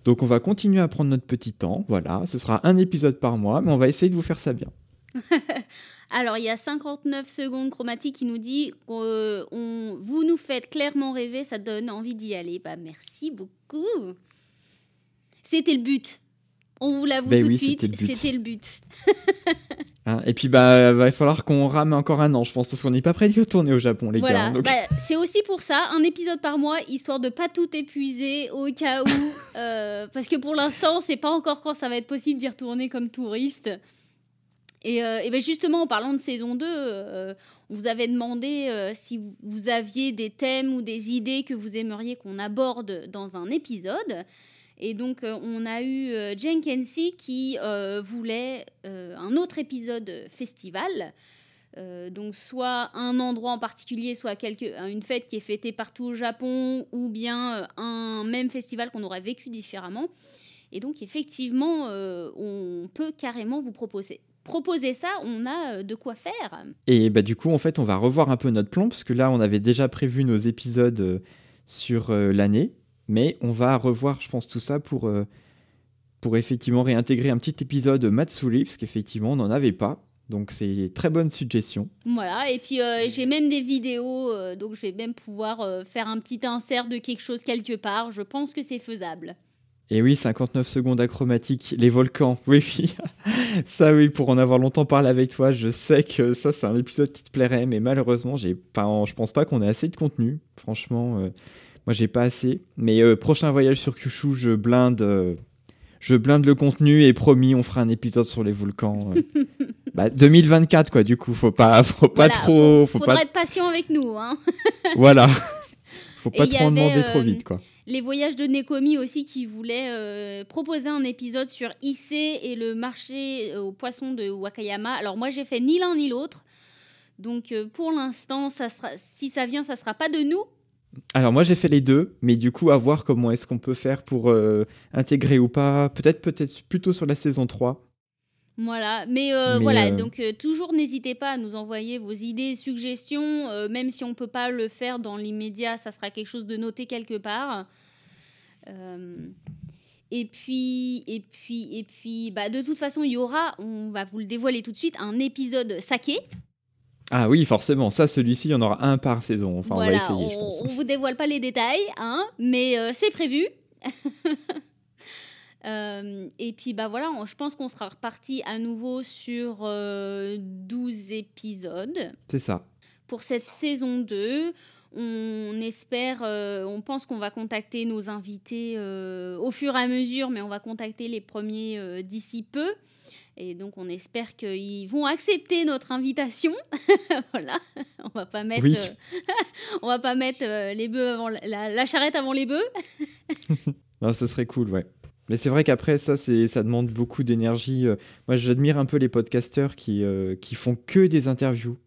B: Donc on va continuer à prendre notre petit temps, voilà, ce sera un épisode par mois, mais on va essayer de vous faire ça bien.
A: Alors, il y a 59 secondes chromatique qui nous dit euh, on, Vous nous faites clairement rêver, ça donne envie d'y aller. Bah, merci beaucoup. C'était le but. On vous l'avoue
B: Ben
A: tout
B: oui,
A: de suite,
B: c'était le but. Hein, et puis bah va falloir qu'on rame encore un an, je pense, parce qu'on n'est pas prêt d'y retourner au Japon les gars.
A: Voilà,
B: hein, donc-
A: Bah, c'est aussi pour ça, un épisode par mois, histoire de pas tout épuiser au cas où. euh, parce que pour l'instant, c'est pas encore quand ça va être possible d'y retourner comme touriste. Et, euh, ben justement, en parlant de saison 2, euh, on vous avait demandé euh, si vous- aviez des thèmes ou des idées que vous aimeriez qu'on aborde dans un épisode. Et donc, on a eu Kensi qui voulait un autre épisode festival. Donc, soit un endroit en particulier, soit une fête qui est fêtée partout au Japon, ou bien un même festival qu'on aurait vécu différemment. Et donc, effectivement, on peut carrément vous proposer. Proposer ça, on a euh, de quoi faire.
B: Et bah du coup, en fait, on va revoir un peu notre plan, parce que là, on avait déjà prévu nos épisodes euh, sur euh, l'année, mais on va revoir, je pense, tout ça pour, euh, pour effectivement réintégrer un petit épisode Matsuri, parce qu'effectivement, on n'en avait pas. Donc c'est une très bonne suggestion.
A: Voilà, et puis euh, j'ai même des vidéos, euh, donc je vais même pouvoir euh, faire un petit insert de quelque chose quelque part. Je pense que c'est faisable.
B: Et oui, 59 secondes achromatiques, les volcans. Oui, oui. ça, oui, pour en avoir longtemps parlé avec toi, je sais que ça, c'est un épisode qui te plairait, mais malheureusement, j'ai pas, je pense pas qu'on ait assez de contenu. Franchement, euh, moi, j'ai pas assez. Mais euh, prochain voyage sur Kyushu, je blinde, euh, je blinde le contenu et promis, on fera un épisode sur les volcans. euh. bah, 2024, quoi, du coup, faut pas, faut pas
A: Voilà,
B: trop, faut,
A: Faudra
B: pas,
A: être patient avec nous. Hein.
B: voilà. faut pas trop en demander trop vite, quoi.
A: Les voyages de Nekomi aussi qui voulaient euh, proposer un épisode sur Issei et le marché euh, aux poissons de Wakayama. Alors moi j'ai fait ni l'un ni l'autre. Donc euh, pour l'instant, si ça vient, ça sera pas de nous.
B: Alors moi j'ai fait les deux, mais du coup à voir comment est-ce qu'on peut faire pour intégrer ou pas. Peut-être peut-être plutôt sur la saison 3.
A: Voilà, mais, euh,
B: Mais,
A: voilà,
B: euh,
A: donc euh, toujours n'hésitez pas à nous envoyer vos idées, suggestions, même si on peut pas le faire dans l'immédiat, ça sera quelque chose de noté quelque part. Et puis, et puis, et puis, bah, de toute façon, il y aura, on va vous le dévoiler tout de suite, un épisode saké.
B: Ah oui, forcément, ça celui-ci, il y en aura un par saison. Enfin,
A: voilà,
B: on va essayer, je pense.
A: on vous dévoile pas les détails, hein, mais c'est prévu. Euh, et puis bah voilà, on- je pense qu'on sera reparti à nouveau sur euh, 12 épisodes
B: C'est ça.
A: pour cette saison 2. On espère, euh, on pense qu'on va contacter nos invités euh, au fur et à mesure, mais on va contacter les premiers d'ici peu. Et donc on espère qu'ils vont accepter notre invitation. voilà, on va pas mettre,
B: Oui.
A: euh, on va pas mettre euh, les bœufs avant la, la- la charrette avant les bœufs.
B: Non, ce serait cool, ouais. Mais c'est vrai qu'après, ça, ça demande beaucoup d'énergie. Euh, Moi, j'admire un peu les podcasteurs qui, euh, qui font que des interviews.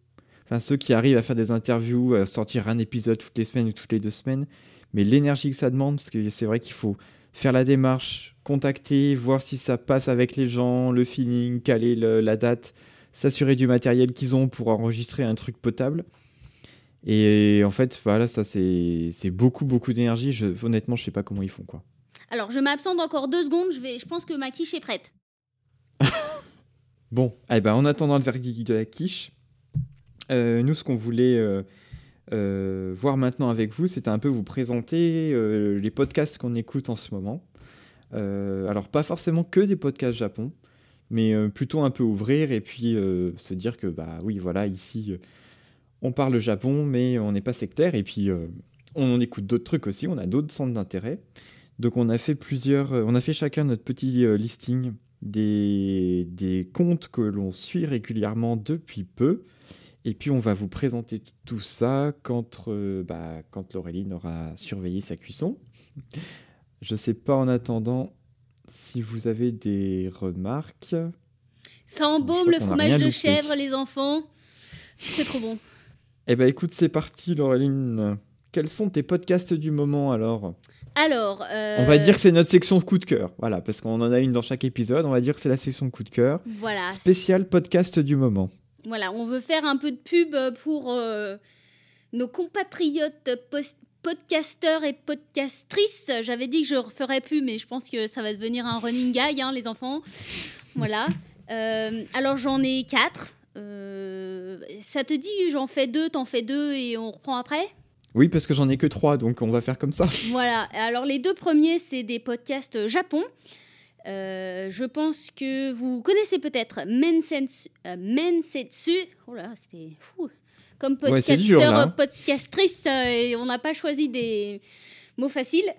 B: Enfin, ceux qui arrivent à faire des interviews, à sortir un épisode toutes les semaines ou toutes les deux semaines. Mais l'énergie que ça demande, parce que c'est vrai qu'il faut faire la démarche, contacter, voir si ça passe avec les gens, le feeling, caler le- la date, s'assurer du matériel qu'ils ont pour enregistrer un truc potable. Et en fait, voilà, ça, c'est, beaucoup, beaucoup d'énergie. Honnêtement, je sais pas comment ils font, quoi.
A: Alors je m'absente encore deux secondes. Je pense que ma quiche est prête.
B: Bon, eh ben, en attendant le verdict de la quiche, euh, nous, ce qu'on voulait euh, euh, voir maintenant avec vous, c'était un peu vous présenter les podcasts qu'on écoute en ce moment. Alors, pas forcément que des podcasts Japon, mais plutôt un peu ouvrir et puis se dire que, bah oui, voilà, ici, on parle le Japon, mais on n'est pas sectaire. Et puis, on écoute d'autres trucs aussi. On a d'autres centres d'intérêt. Donc, on a fait plusieurs. on a fait chacun notre petit listing des, des comptes que l'on suit régulièrement depuis peu. Et puis on va vous présenter tout ça quand, euh, bah, quand Laureline aura surveillé sa cuisson. Je sais pas en attendant si vous avez des remarques.
A: Ça embaume le fromage de chèvre, les enfants. C'est trop bon.
B: Eh ben écoute, c'est parti Laureline. Quels sont tes podcasts du moment alors
A: Alors,
B: on va dire que c'est notre section coup de cœur, voilà, parce qu'on en a une dans chaque épisode. On va dire que c'est la section coup de cœur.
A: Voilà.
B: Spécial podcast du moment.
A: Voilà, on veut faire un peu de pub pour euh, nos compatriotes podcasteurs et podcastrices. J'avais dit que je ne referais plus, mais je pense que ça va devenir un running gag, hein, les enfants. Voilà. Euh, alors j'en ai quatre. Euh, ça te dit, j'en fais deux, t'en fais deux et on reprend après?
B: Oui, parce que j'en ai que trois, donc on va faire comme ça.
A: Voilà. Alors les deux premiers, c'est des podcasts Japon. Euh, je pense que vous connaissez peut-être Mensetsu. Euh, Mensetsu. Oh là, c'était fou. Comme podcasteur, podcastrice, euh, on n'a pas choisi des mots faciles.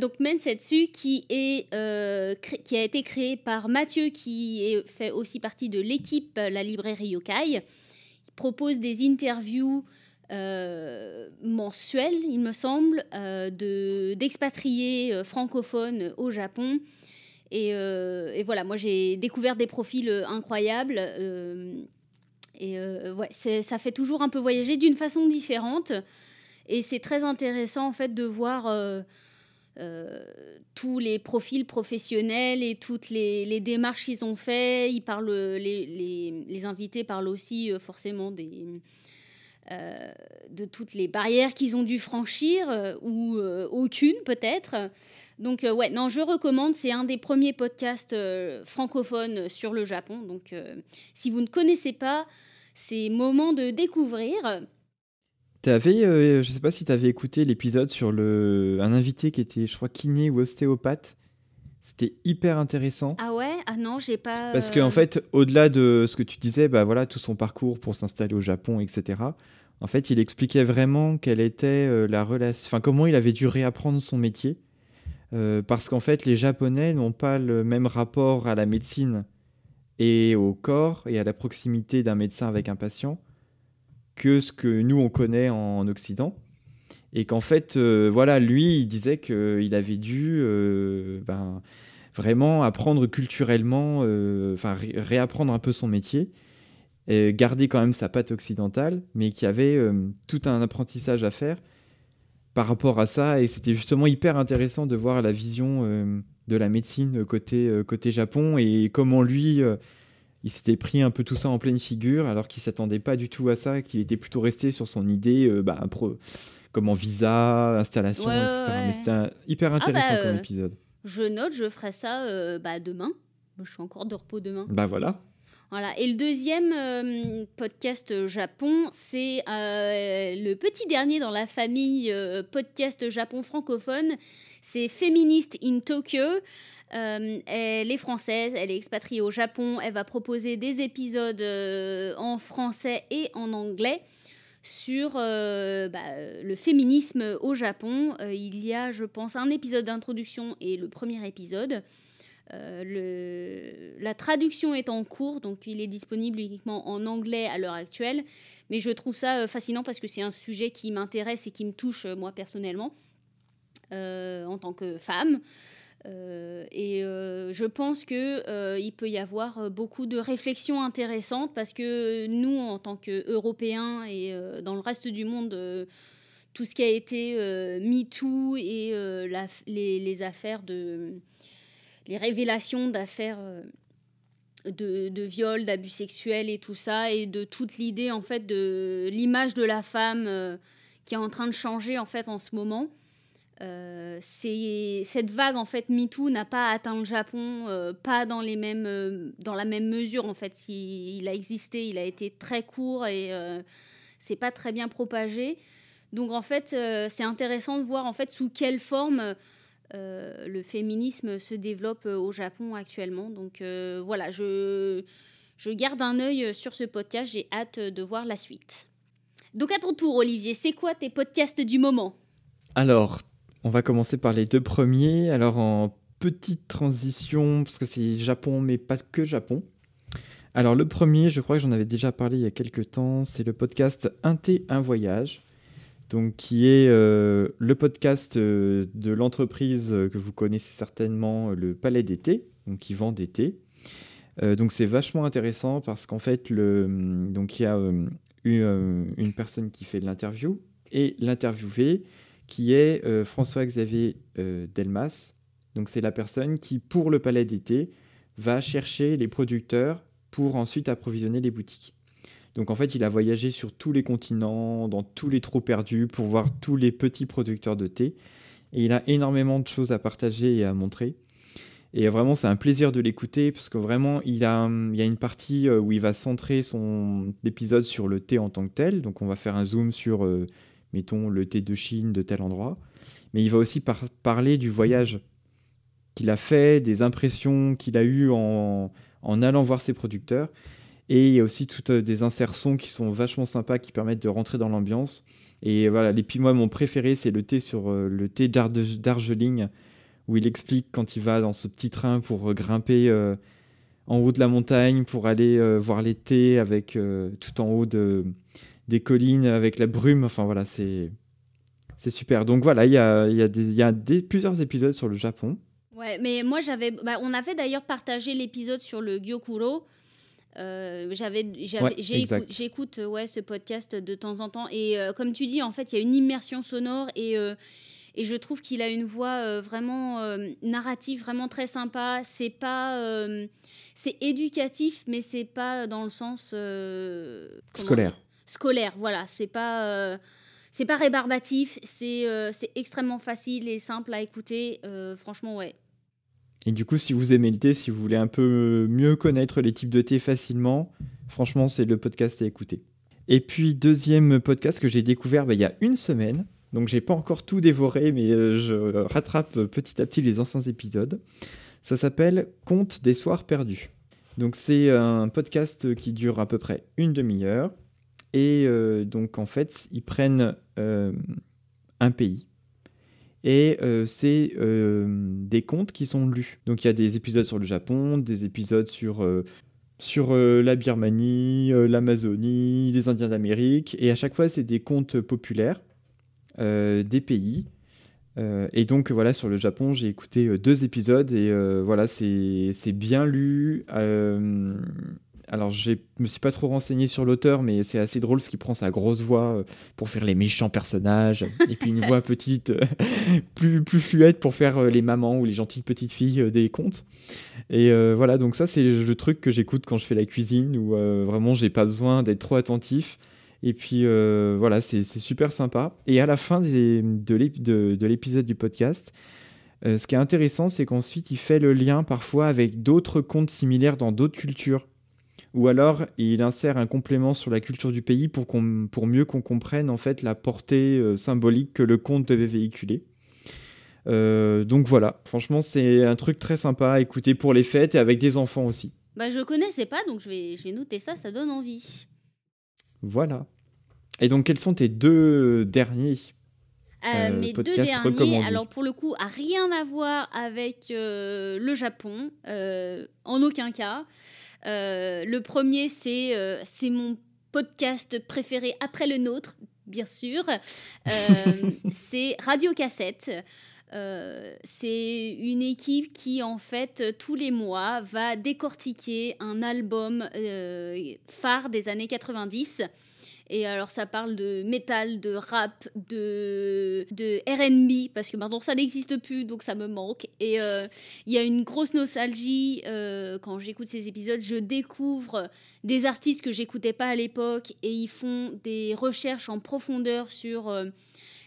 A: donc Mensetsu, qui, est, qui a été créé par Mathieu, qui est, fait aussi partie de l'équipe La Librairie Yokai. Il propose des interviews mensuelles, il me semble, d'expatriés francophones au Japon euh, et, voilà, moi j'ai découvert des profils euh, incroyables. Euh, et ouais, ça fait toujours un peu voyager d'une façon différente. Et c'est très intéressant en fait de voir tous les profils professionnels et toutes les, démarches qu'ils ont fait. Ils parlent, les, les, invités parlent aussi forcément des, de toutes les barrières qu'ils ont dû franchir ou aucune peut-être. Donc, euh, ouais, non, je recommande. C'est un des premiers podcasts euh, francophones sur le Japon. Donc, euh, si vous ne connaissez pas, c'est moment de découvrir.
B: Avais, je ne sais pas si tu avais écouté l'épisode sur le, un invité qui était, je crois, kiné ou ostéopathe. C'était hyper intéressant.
A: Ah ouais? Ah non, j'ai pas.
B: Parce qu'en en fait, au-delà de ce que tu disais, bah voilà, tout son parcours pour s'installer au Japon, etc. En fait, il expliquait vraiment quelle était la relation, enfin comment il avait dû réapprendre son métier euh, parce qu'en fait, les Japonais n'ont pas le même rapport à la médecine et au corps et à la proximité d'un médecin avec un patient que ce que nous on connaît en Occident. Et qu'en fait, euh, voilà, lui, il disait qu'il avait dû euh, ben, vraiment apprendre culturellement, enfin réapprendre un peu son métier, et garder quand même sa patte occidentale, mais qu'il y avait tout un apprentissage à faire par rapport à ça. Et c'était justement hyper intéressant de voir la vision euh, de la médecine côté, euh, côté Japon et comment lui, euh, il s'était pris un peu tout ça en pleine figure alors qu'il s'attendait pas du tout à ça, qu'il était plutôt resté sur son idée, bah, pro, comment visa, installation, etc. Mais c'était hyper ah intéressant bah, comme épisode.
A: Je note, je ferai ça bah, demain. Je suis encore de repos demain.
B: Bah voilà.
A: Voilà. Et le deuxième euh, podcast Japon, c'est euh, le petit dernier dans la famille euh, podcast Japon francophone. C'est Féministe in Tokyo. elle est française, elle est expatriée au Japon. Elle va proposer des épisodes en français et en anglais sur bah, le féminisme au Japon. il y a, je pense, un épisode d'introduction et le premier épisode. Euh, la traduction est en cours, donc il est disponible uniquement en anglais à l'heure actuelle. Mais je trouve ça euh, fascinant parce que c'est un sujet qui m'intéresse et qui me touche euh, moi personnellement en tant que femme. Et je pense que il peut y avoir beaucoup de réflexions intéressantes parce que nous, en tant qu'Européens et dans le reste du monde, tout ce qui a été MeToo et les, affaires de les révélations d'affaires euh, de, de viol, d'abus sexuels et tout ça, et de toute l'idée en fait de l'image de la femme euh, qui est en train de changer en fait en ce moment. Euh, cette vague en fait MeToo n'a pas atteint le Japon, pas dans les mêmes, dans la même mesure en fait. s'il il a existé, il a été très court et c'est pas très bien propagé. Donc en fait, c'est intéressant de voir en fait sous quelle forme euh, le féminisme se développe euh, au Japon actuellement. Donc euh, voilà, je, je garde un œil sur ce podcast, j'ai hâte de voir la suite. Donc à ton tour, Olivier, c'est quoi tes podcasts du moment?
B: Alors, on va commencer par les deux premiers. Alors en petite transition, parce que c'est Japon, mais pas que Japon. Alors le premier, je crois que j'en avais déjà parlé il y a quelques temps, c'est le podcast Un thé, un voyage. Donc, qui est euh, le podcast euh, de l'entreprise euh, que vous connaissez certainement, le Palais d'été, donc qui vend des thés. donc c'est vachement intéressant parce qu'en fait, donc il y a une, une, personne qui fait l'interview et l'interviewé qui est François-Xavier Delmas. Donc c'est la personne qui, pour le Palais d'été, va chercher les producteurs pour ensuite approvisionner les boutiques. Donc en fait, il a voyagé sur tous les continents, dans tous les trous perdus, pour voir tous les petits producteurs de thé. Et il a énormément de choses à partager et à montrer. Et vraiment, c'est un plaisir de l'écouter parce que vraiment, il, a, il y a une partie euh, où il va centrer son épisode sur le thé en tant que tel. Donc, on va faire un zoom sur, euh, mettons, le thé de Chine de tel endroit. Mais il va aussi parler du voyage qu'il a fait, des impressions qu'il a eues en, en allant voir ses producteurs. Et il y a aussi toutes euh, des inserts sons qui sont vachement sympas, qui permettent de rentrer dans l'ambiance. Et voilà, les puis moi, mon préféré, c'est le thé sur euh, le thé d'Argeling, où il explique quand il va dans ce petit train pour euh, grimper en haut de la montagne, pour aller voir les thés avec tout en haut de, des collines, avec la brume. Enfin voilà, c'est c'est super. Donc voilà, il y a, y a, des, y a des, plusieurs épisodes sur le Japon.
A: Ouais, mais moi j'avais, bah, on avait d'ailleurs partagé l'épisode sur le Gyokuro. Euh, j'avais, j'écoute, ouais, ce podcast de temps en temps et euh, comme tu dis, en fait, il y a une immersion sonore et euh, et je trouve qu'il a une voix vraiment narrative, vraiment très sympa. C'est pas, c'est éducatif, mais c'est pas dans le sens
B: scolaire.
A: Scolaire, voilà. C'est pas c'est pas rébarbatif, c'est c'est extrêmement facile et simple à écouter. franchement, ouais,
B: et du coup, si vous aimez le thé, si vous voulez un peu mieux connaître les types de thé facilement, franchement, c'est le podcast à écouter. Et puis, deuxième podcast que j'ai découvert bah, il y a une semaine. Donc, j'ai pas encore tout dévoré, mais euh, je rattrape petit à petit les anciens épisodes. Ça s'appelle Conte des soirs perdus. Donc, c'est un podcast qui dure à peu près une demi-heure. Et euh, donc, en fait, ils prennent euh, un pays, et euh, c'est des contes qui sont lus. Donc il y a des épisodes sur le Japon, des épisodes sur, sur la Birmanie, l'Amazonie, les Indiens d'Amérique, et à chaque fois c'est des contes populaires des pays. et donc voilà, sur le Japon, j'ai écouté deux épisodes et voilà, c'est bien lu alors je me suis pas trop renseigné sur l'auteur, mais c'est assez drôle ce qu'il prend sa grosse voix euh, pour faire les méchants personnages, et puis une voix petite, euh, plus, plus fluette pour faire euh, les mamans ou les gentilles petites filles des contes. Et voilà, donc ça c'est le truc que j'écoute quand je fais la cuisine, où vraiment j'ai pas besoin d'être trop attentif. Et puis voilà, c'est super sympa. Et à la fin de l'épisode du podcast, ce qui est intéressant, c'est qu'ensuite il fait le lien parfois avec d'autres contes similaires dans d'autres cultures ou alors il insère un complément sur la culture du pays pour, pour mieux qu'on comprenne en fait la portée euh, symbolique que le conte devait véhiculer. Euh, donc voilà, franchement c'est un truc très sympa à écouter pour les fêtes et avec des enfants aussi.
A: Bah je connaissais pas donc je vais, je vais noter ça, ça donne envie.
B: Voilà. Et donc quels sont tes deux derniers
A: euh, mes deux derniers, alors pour le coup, a rien à voir avec le Japon, en aucun cas. Euh, le premier, euh, c'est mon podcast préféré après le nôtre, bien sûr. Euh, c'est Radio Cassette. c'est une équipe qui, en fait, tous les mois, va décortiquer un album phare des années 90 et alors, ça parle de métal, de rap, de, de RB, parce que maintenant ça n'existe plus, donc ça me manque. Et euh, il y a une grosse nostalgie euh, quand j'écoute ces épisodes. Je découvre des artistes que j'écoutais pas à l'époque et ils font des recherches en profondeur sur. Euh,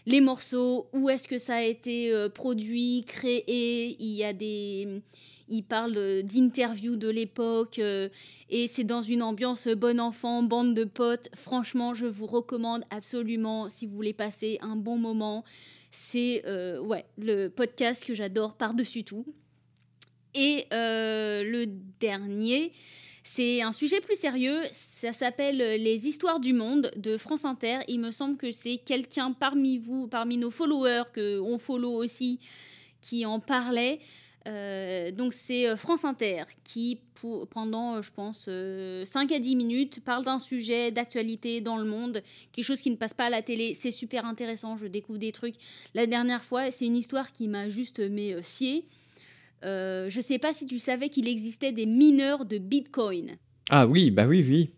A: les morceaux, où est-ce que ça a été produit, créé, il y a des il parle d'interviews de l'époque euh, et c'est dans une ambiance bon enfant, bande de potes. Franchement, je vous recommande absolument si vous voulez passer un bon moment. C'est euh, ouais, le podcast que j'adore par-dessus tout. Et euh, le dernier, C'est un sujet plus sérieux. Ça s'appelle Les histoires du monde de France Inter. Il me semble que c'est quelqu'un parmi vous, parmi nos followers, que on follow aussi, qui en parlait. Euh, donc c'est euh, France Inter qui, pendant, euh, je pense, 5 à 10 minutes, parle d'un sujet d'actualité dans le monde, quelque chose qui ne passe pas à la télé. C'est super intéressant, je découvre des trucs. La dernière fois, c'est une histoire qui m'a juste mais, scié. Je ne sais pas si tu savais qu'il existait des mineurs de Bitcoin.
B: Ah oui, bah oui, oui.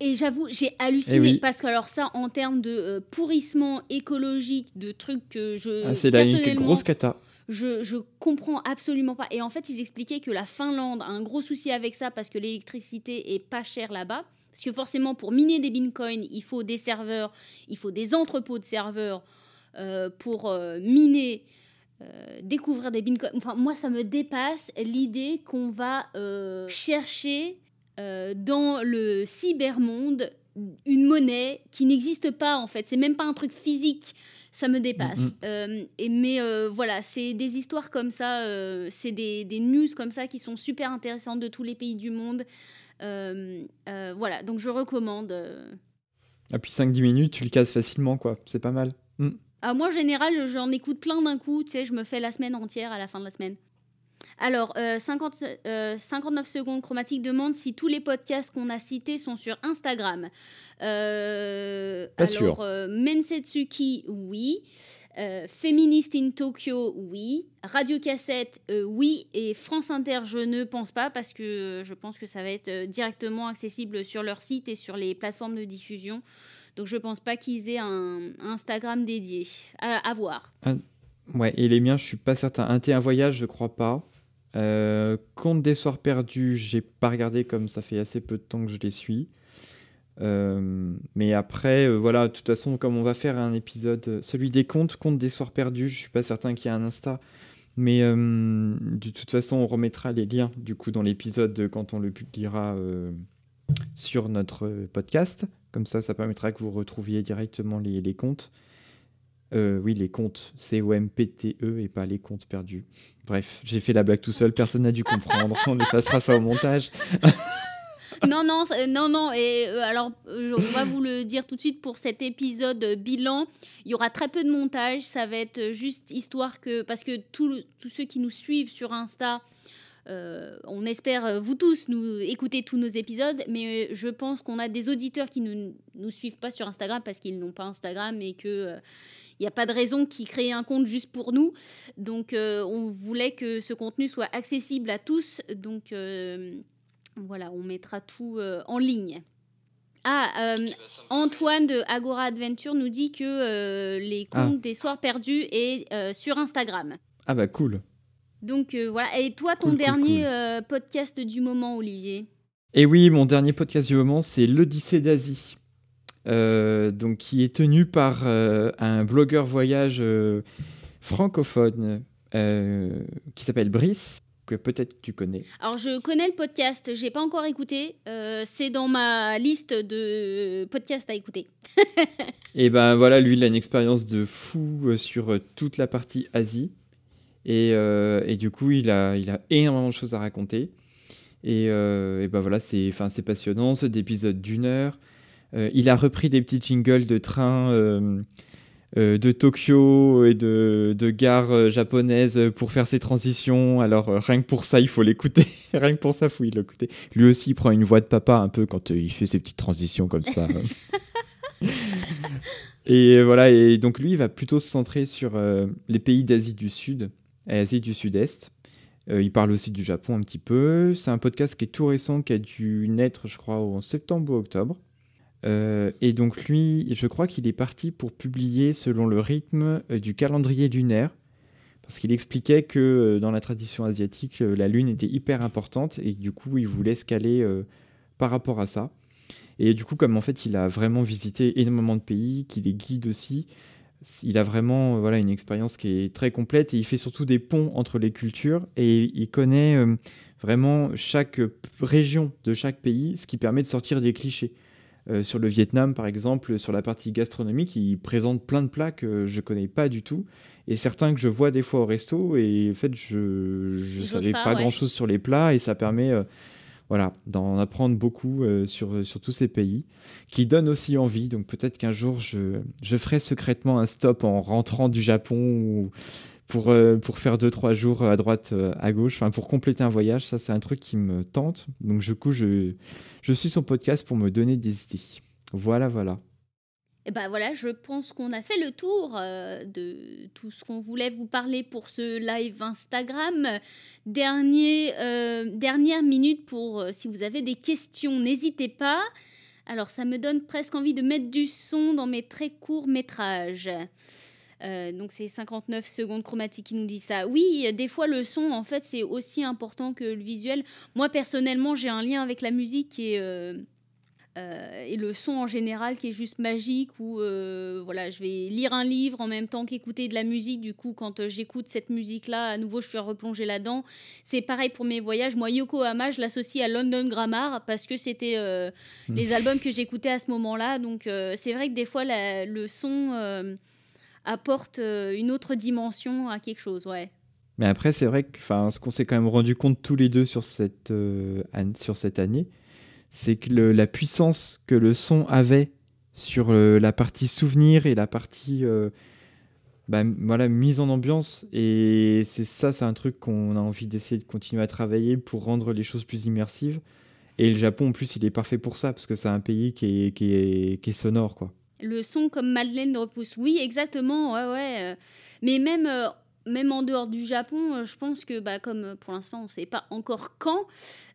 A: Et j'avoue, j'ai halluciné eh parce que alors ça, en termes de pourrissement écologique, de trucs que je...
B: Ah, c'est la grosse cata
A: je, je comprends absolument pas. Et en fait, ils expliquaient que la Finlande a un gros souci avec ça parce que l'électricité est pas chère là-bas. Parce que forcément, pour miner des bitcoins, il faut des serveurs, il faut des entrepôts de serveurs euh, pour euh, miner, euh, découvrir des bitcoins. Enfin, moi, ça me dépasse l'idée qu'on va chercher dans le cybermonde une monnaie qui n'existe pas en fait. C'est même pas un truc physique ça me dépasse. Mm, mm. Euh, et, mais euh, voilà, c'est des histoires comme ça, euh, c'est des, des, news comme ça qui sont super intéressantes de tous les pays du monde. voilà, donc je recommande.
B: Et puis 5-10 minutes, tu le casses facilement, quoi. C'est pas mal.
A: Mm. Ah, moi, en général, j'en écoute plein d'un coup. Tu sais, je me fais la semaine entière à la fin de la semaine. Alors, 50, euh, 59 euh, secondes chromatique demande si tous les podcasts qu'on a cités sont sur Instagram.
B: Euh, Pas alors,
A: euh, Mensetsuki, oui. Féministe in Tokyo, oui. Radio Cassette, oui. Et France Inter, je ne pense pas parce que je pense que ça va être directement accessible sur leur site et sur les plateformes de diffusion. Donc je pense pas qu'ils aient un, Instagram dédié. À, voir.
B: ouais, et les miens, je suis pas certain. Un T, un voyage, je crois pas. Euh, Compte des soirs perdus, j'ai pas regardé comme ça fait assez peu de temps que je les suis. Euh, mais après, euh, voilà, de toute façon, comme on va faire un épisode, celui des comptes, Compte des soirs perdus, je suis pas certain qu'il y ait un Insta. Mais de toute façon, on remettra les liens du coup dans l'épisode quand on le publiera sur notre podcast. Comme ça, ça permettra que vous retrouviez directement les, comptes. Euh, oui, les comptes, C-O-M-P-T-E et pas les comptes perdus. Bref, j'ai fait la blague tout seul, personne n'a dû comprendre. On effacera ça au montage.
A: non, non, non, non. Et euh, alors, on va vous le dire tout de suite pour cet épisode bilan. Il y aura très peu de montage. Ça va être juste histoire que. Parce que tous ceux qui nous suivent sur Insta. Euh, on espère, vous tous, nous écouter tous nos épisodes, mais je pense qu'on a des auditeurs qui ne nous, suivent pas sur Instagram parce qu'ils n'ont pas Instagram et que il n'y a pas de raison qu'ils créent un compte juste pour nous. Donc, euh, on voulait que ce contenu soit accessible à tous. Donc, euh, voilà, on mettra tout euh, en ligne. Ah, bah, Antoine de Agora Adventure nous dit que les ah. comptes des soirs perdus est sur Instagram.
B: Ah bah cool.
A: Donc voilà. Et toi, ton dernier podcast du moment, Olivier?
B: Eh oui, mon dernier podcast du moment, c'est l'Odyssée d'Asie. Euh, donc, qui est tenu par euh, un blogueur voyage euh, francophone qui s'appelle Brice que peut-être tu connais.
A: Alors je connais le podcast, j'ai pas encore écouté, c'est dans ma liste de podcasts à écouter.
B: et ben voilà, lui il a une expérience de fou sur toute la partie Asie et, et, du coup il a, il a énormément de choses à raconter et, et ben voilà c'est, passionnant, c'est d'épisodes d'une heure. Euh, il a repris des petits jingles de train euh, euh, de Tokyo et de, de gares japonaises pour faire ses transitions. Alors rien que pour ça, il faut l'écouter. rien que pour ça, il faut l'écouter. Lui aussi, il prend une voix de papa un peu quand il fait ses petites transitions comme ça. et voilà, et donc lui, il va plutôt se centrer sur les pays d'Asie du Sud Asie du Sud-Est. il parle aussi du Japon un petit peu. C'est un podcast qui est tout récent, qui a dû naître, je crois, en septembre ou octobre. Euh, et donc lui, je crois qu'il est parti pour publier selon le rythme euh, du calendrier lunaire, parce qu'il expliquait que euh, dans la tradition asiatique, la lune était hyper importante, et du coup, il voulait se caler par rapport à ça. Et du coup, comme en fait, il a vraiment visité énormément de pays, qu'il est guide aussi, il a vraiment voilà, une expérience qui est très complète, et il fait surtout des ponts entre les cultures, et il connaît vraiment chaque région de chaque pays, ce qui permet de sortir des clichés. Euh, sur le Vietnam, par exemple, sur la partie gastronomique, ils présentent plein de plats que je connais pas du tout. Et certains que je vois des fois au resto, et en fait, je ne savais pas, grand-chose sur les plats, et ça permet... Euh, voilà, d'en apprendre beaucoup sur, sur tous ces pays, qui donnent aussi envie. Donc peut-être qu'un jour, je, je ferai secrètement un stop en rentrant du Japon ou pour, euh, pour faire 2-3 jours à droite, euh, à gauche, enfin pour compléter un voyage. Ça, c'est un truc qui me tente. Donc, du coup, je, je suis son podcast pour me donner des idées. Voilà, voilà.
A: Et ben voilà, je pense qu'on a fait le tour euh, de tout ce qu'on voulait vous parler pour ce live Instagram. Dernier, dernière minute pour si vous avez des questions, n'hésitez pas. Alors ça me donne presque envie de mettre du son dans mes très courts métrages. Euh, donc c'est 59 secondes chromatiques qui nous dit ça. Oui, des fois le son, en fait, c'est aussi important que le visuel. Moi, personnellement, j'ai un lien avec la musique et, euh, euh, et le son en général qui est juste magique. Ou voilà, je vais lire un livre en même temps qu'écouter de la musique. Du coup, quand j'écoute cette musique-là, à nouveau, je suis replongée là-dedans. C'est pareil pour mes voyages. Moi, Yokohama, je l'associe à London Grammar parce que c'était mmh. les albums que j'écoutais à ce moment-là. Donc c'est vrai que des fois, le son apporte euh, une autre dimension à quelque chose, ouais.
B: Mais après, c'est vrai que ce qu'on s'est quand même rendu compte tous les deux sur cette, euh, sur cette année, c'est que la puissance que le son avait sur euh, la partie souvenir et la partie bah, voilà, mise en ambiance. Et c'est ça, c'est un truc qu'on a envie d'essayer de continuer à travailler pour rendre les choses plus immersives. Et le Japon, en plus, il est parfait pour ça, parce que c'est un pays qui est, qui est, sonore, quoi.
A: Le son comme Madeleine de repousse. Oui, exactement. Ouais, ouais. Euh. Mais même, euh, même en dehors du Japon, euh, je pense que, bah, comme pour l'instant, on ne sait pas encore quand,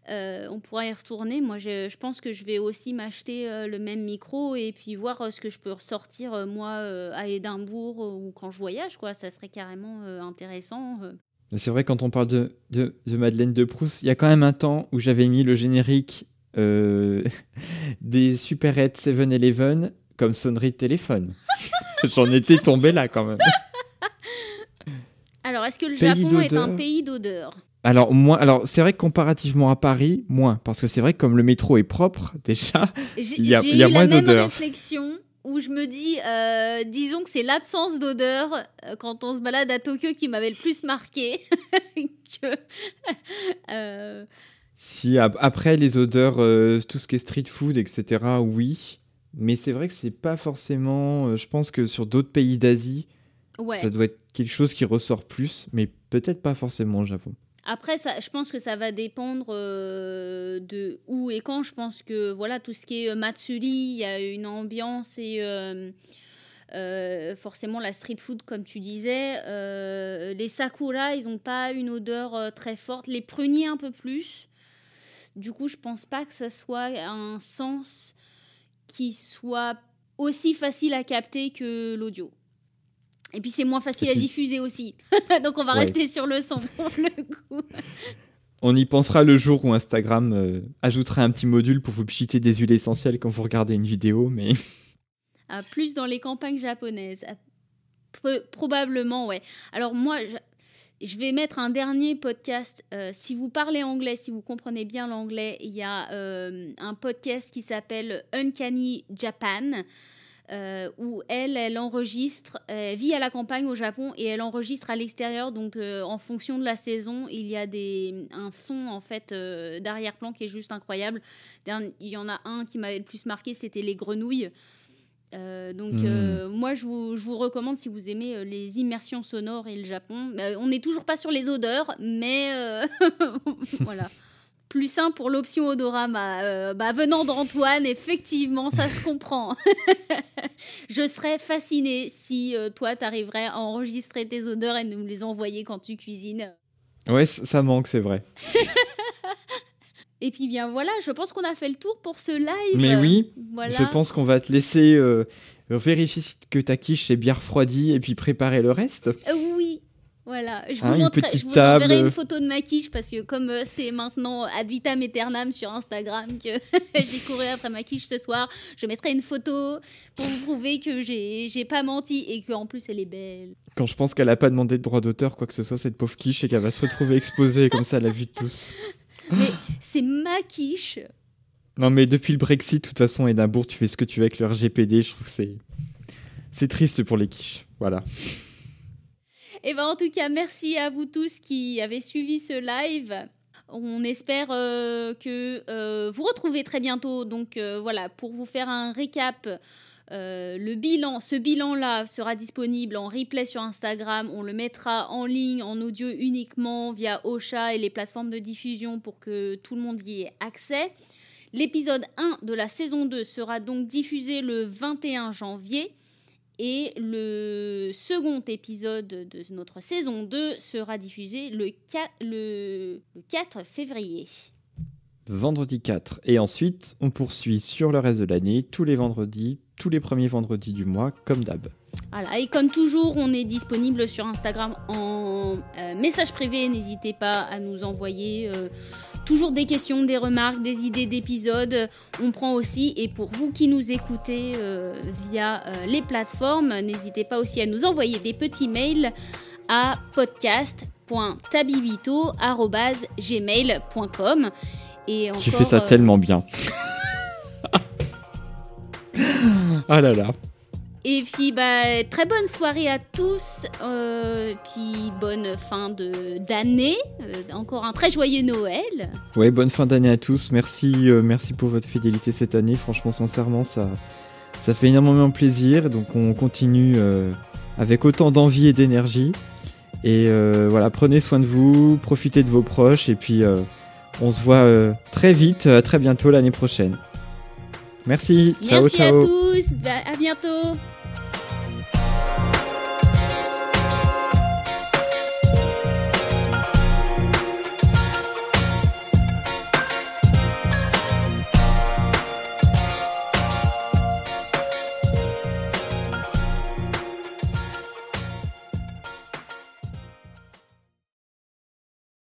A: on pourra y retourner. Moi, je, je, pense que je vais aussi m'acheter le même micro et puis voir ce que je peux ressortir, moi, à Édimbourg ou quand je voyage. Quoi. Ça serait carrément intéressant.
B: C'est vrai, quand on parle de, de, de Madeleine de Proust, il y a quand même un temps où j'avais mis le générique des Super 7-Eleven comme sonnerie de téléphone. J'en étais tombé là quand même.
A: Alors, est-ce que le Japon est un pays d'odeur?
B: Alors, moi, alors c'est vrai que comparativement à Paris, moins. Parce que c'est vrai que comme le métro est propre, déjà, il y a, y a moins d'odeur. J'ai
A: la réflexion où je me dis, euh, disons que c'est l'absence d'odeur euh, quand on se balade à Tokyo qui m'avait le plus marqué. que,
B: euh, Si, après les odeurs, tout ce qui est street food, etc., oui. Mais c'est vrai que c'est pas forcément. Je pense que sur d'autres pays d'Asie, ça doit être quelque chose qui ressort plus, mais peut-être pas forcément au Japon.
A: Après, ça, je pense que ça va dépendre euh, de où et quand. Je pense que voilà, tout ce qui est euh, Matsuri, il y a une ambiance et forcément la street food, comme tu disais. les sakura, ils n'ont pas une odeur très forte. Les pruniers, un peu plus. Du coup, je pense pas que ça soit un sens qui soit aussi facile à capter que l'audio. Et puis c'est moins facile à diffuser aussi. Donc on va rester sur le son pour le coup.
B: On y pensera le jour où Instagram euh, ajoutera un petit module pour vous pchiter des huiles essentielles quand vous regardez une vidéo, mais...
A: Ah, plus dans les campagnes japonaises. Ah, probablement, ouais. Alors moi, je vais mettre un dernier podcast. Euh, si vous parlez anglais, si vous comprenez bien l'anglais, il y a euh, un podcast qui s'appelle Uncanny Japan. Euh, où elle, elle enregistre, elle vit à la campagne au Japon et elle enregistre à l'extérieur. Donc, en fonction de la saison, il y a des, un son en fait d'arrière-plan qui est juste incroyable. Il y en a un qui m'avait le plus marqué, c'était les grenouilles. Euh, donc hmm. euh, moi je vous, je vous, recommande si vous aimez euh, les immersions sonores et le Japon. on n'est toujours pas sur les odeurs, mais voilà. Plus simple pour l'option odorama. bah, venant d'Antoine, effectivement, ça se comprend. je serais fascinée si toi, tu arriverais à enregistrer tes odeurs et nous les envoyer quand tu cuisines.
B: Ouais, ça manque, c'est vrai.
A: Et puis bien voilà, je pense qu'on a fait le tour pour ce live.
B: Mais oui, je pense qu'on va te laisser euh, vérifier que ta quiche est bien refroidie et puis préparer le reste.
A: Euh, oui, voilà. Je vous, hein, montrerai, je vous enverrai une photo de ma quiche parce que comme euh, c'est maintenant ad vitam aeternam sur Instagram que j'ai couru après ma quiche ce soir, je mettrai une photo pour vous prouver que j'ai pas menti et qu'en plus elle est belle.
B: Quand je pense qu'elle n'a pas demandé de droit d'auteur, quoi que ce soit, cette pauvre quiche, et qu'elle va se retrouver exposée comme ça à la vue de tous.
A: Mais c'est ma quiche.
B: Non, mais depuis le Brexit, de toute façon, Edimbourg, tu fais ce que tu veux avec le RGPD. Je trouve que c'est. C'est triste pour les quiches. Voilà.
A: Et eh ben, en tout cas, merci à vous tous qui avez suivi ce live. On espère que vous retrouvez très bientôt. Donc voilà, pour vous faire un récap. le bilan, ce bilan-là sera disponible en replay sur Instagram. On le mettra en ligne, en audio uniquement via Ocha et les plateformes de diffusion pour que tout le monde y ait accès. L'épisode 1 de la saison 2 sera donc diffusé le 21 janvier. Et le second épisode de notre saison 2 sera diffusé le 4, le, 4 février.
B: Vendredi 4. Et ensuite, on poursuit sur le reste de l'année, tous les vendredis, tous les premiers vendredis du mois, comme d'hab.
A: Voilà, et comme toujours, on est disponible sur Instagram en euh, message privé. N'hésitez pas à nous envoyer euh, toujours des questions, des remarques, des idées d'épisodes. On prend aussi, et pour vous qui nous écoutez euh, via euh, les plateformes, n'hésitez pas aussi à nous envoyer des petits mails à podcast.tabibito.gmail.com.
B: Et tu fais ça euh, tellement bien. ah là là.
A: Et puis, bah, très bonne soirée à tous. Euh, puis, bonne fin d'année. Euh, encore un très joyeux Noël.
B: Ouais, bonne fin d'année à tous. Merci, euh, merci pour votre fidélité cette année. Franchement, sincèrement, ça, ça fait énormément plaisir. Donc, on continue avec autant d'envie et d'énergie. Et voilà, prenez soin de vous, profitez de vos proches. Et puis, on se voit très vite, très bientôt l'année prochaine. Merci.
A: Merci ciao, à tous. Bah, à bientôt.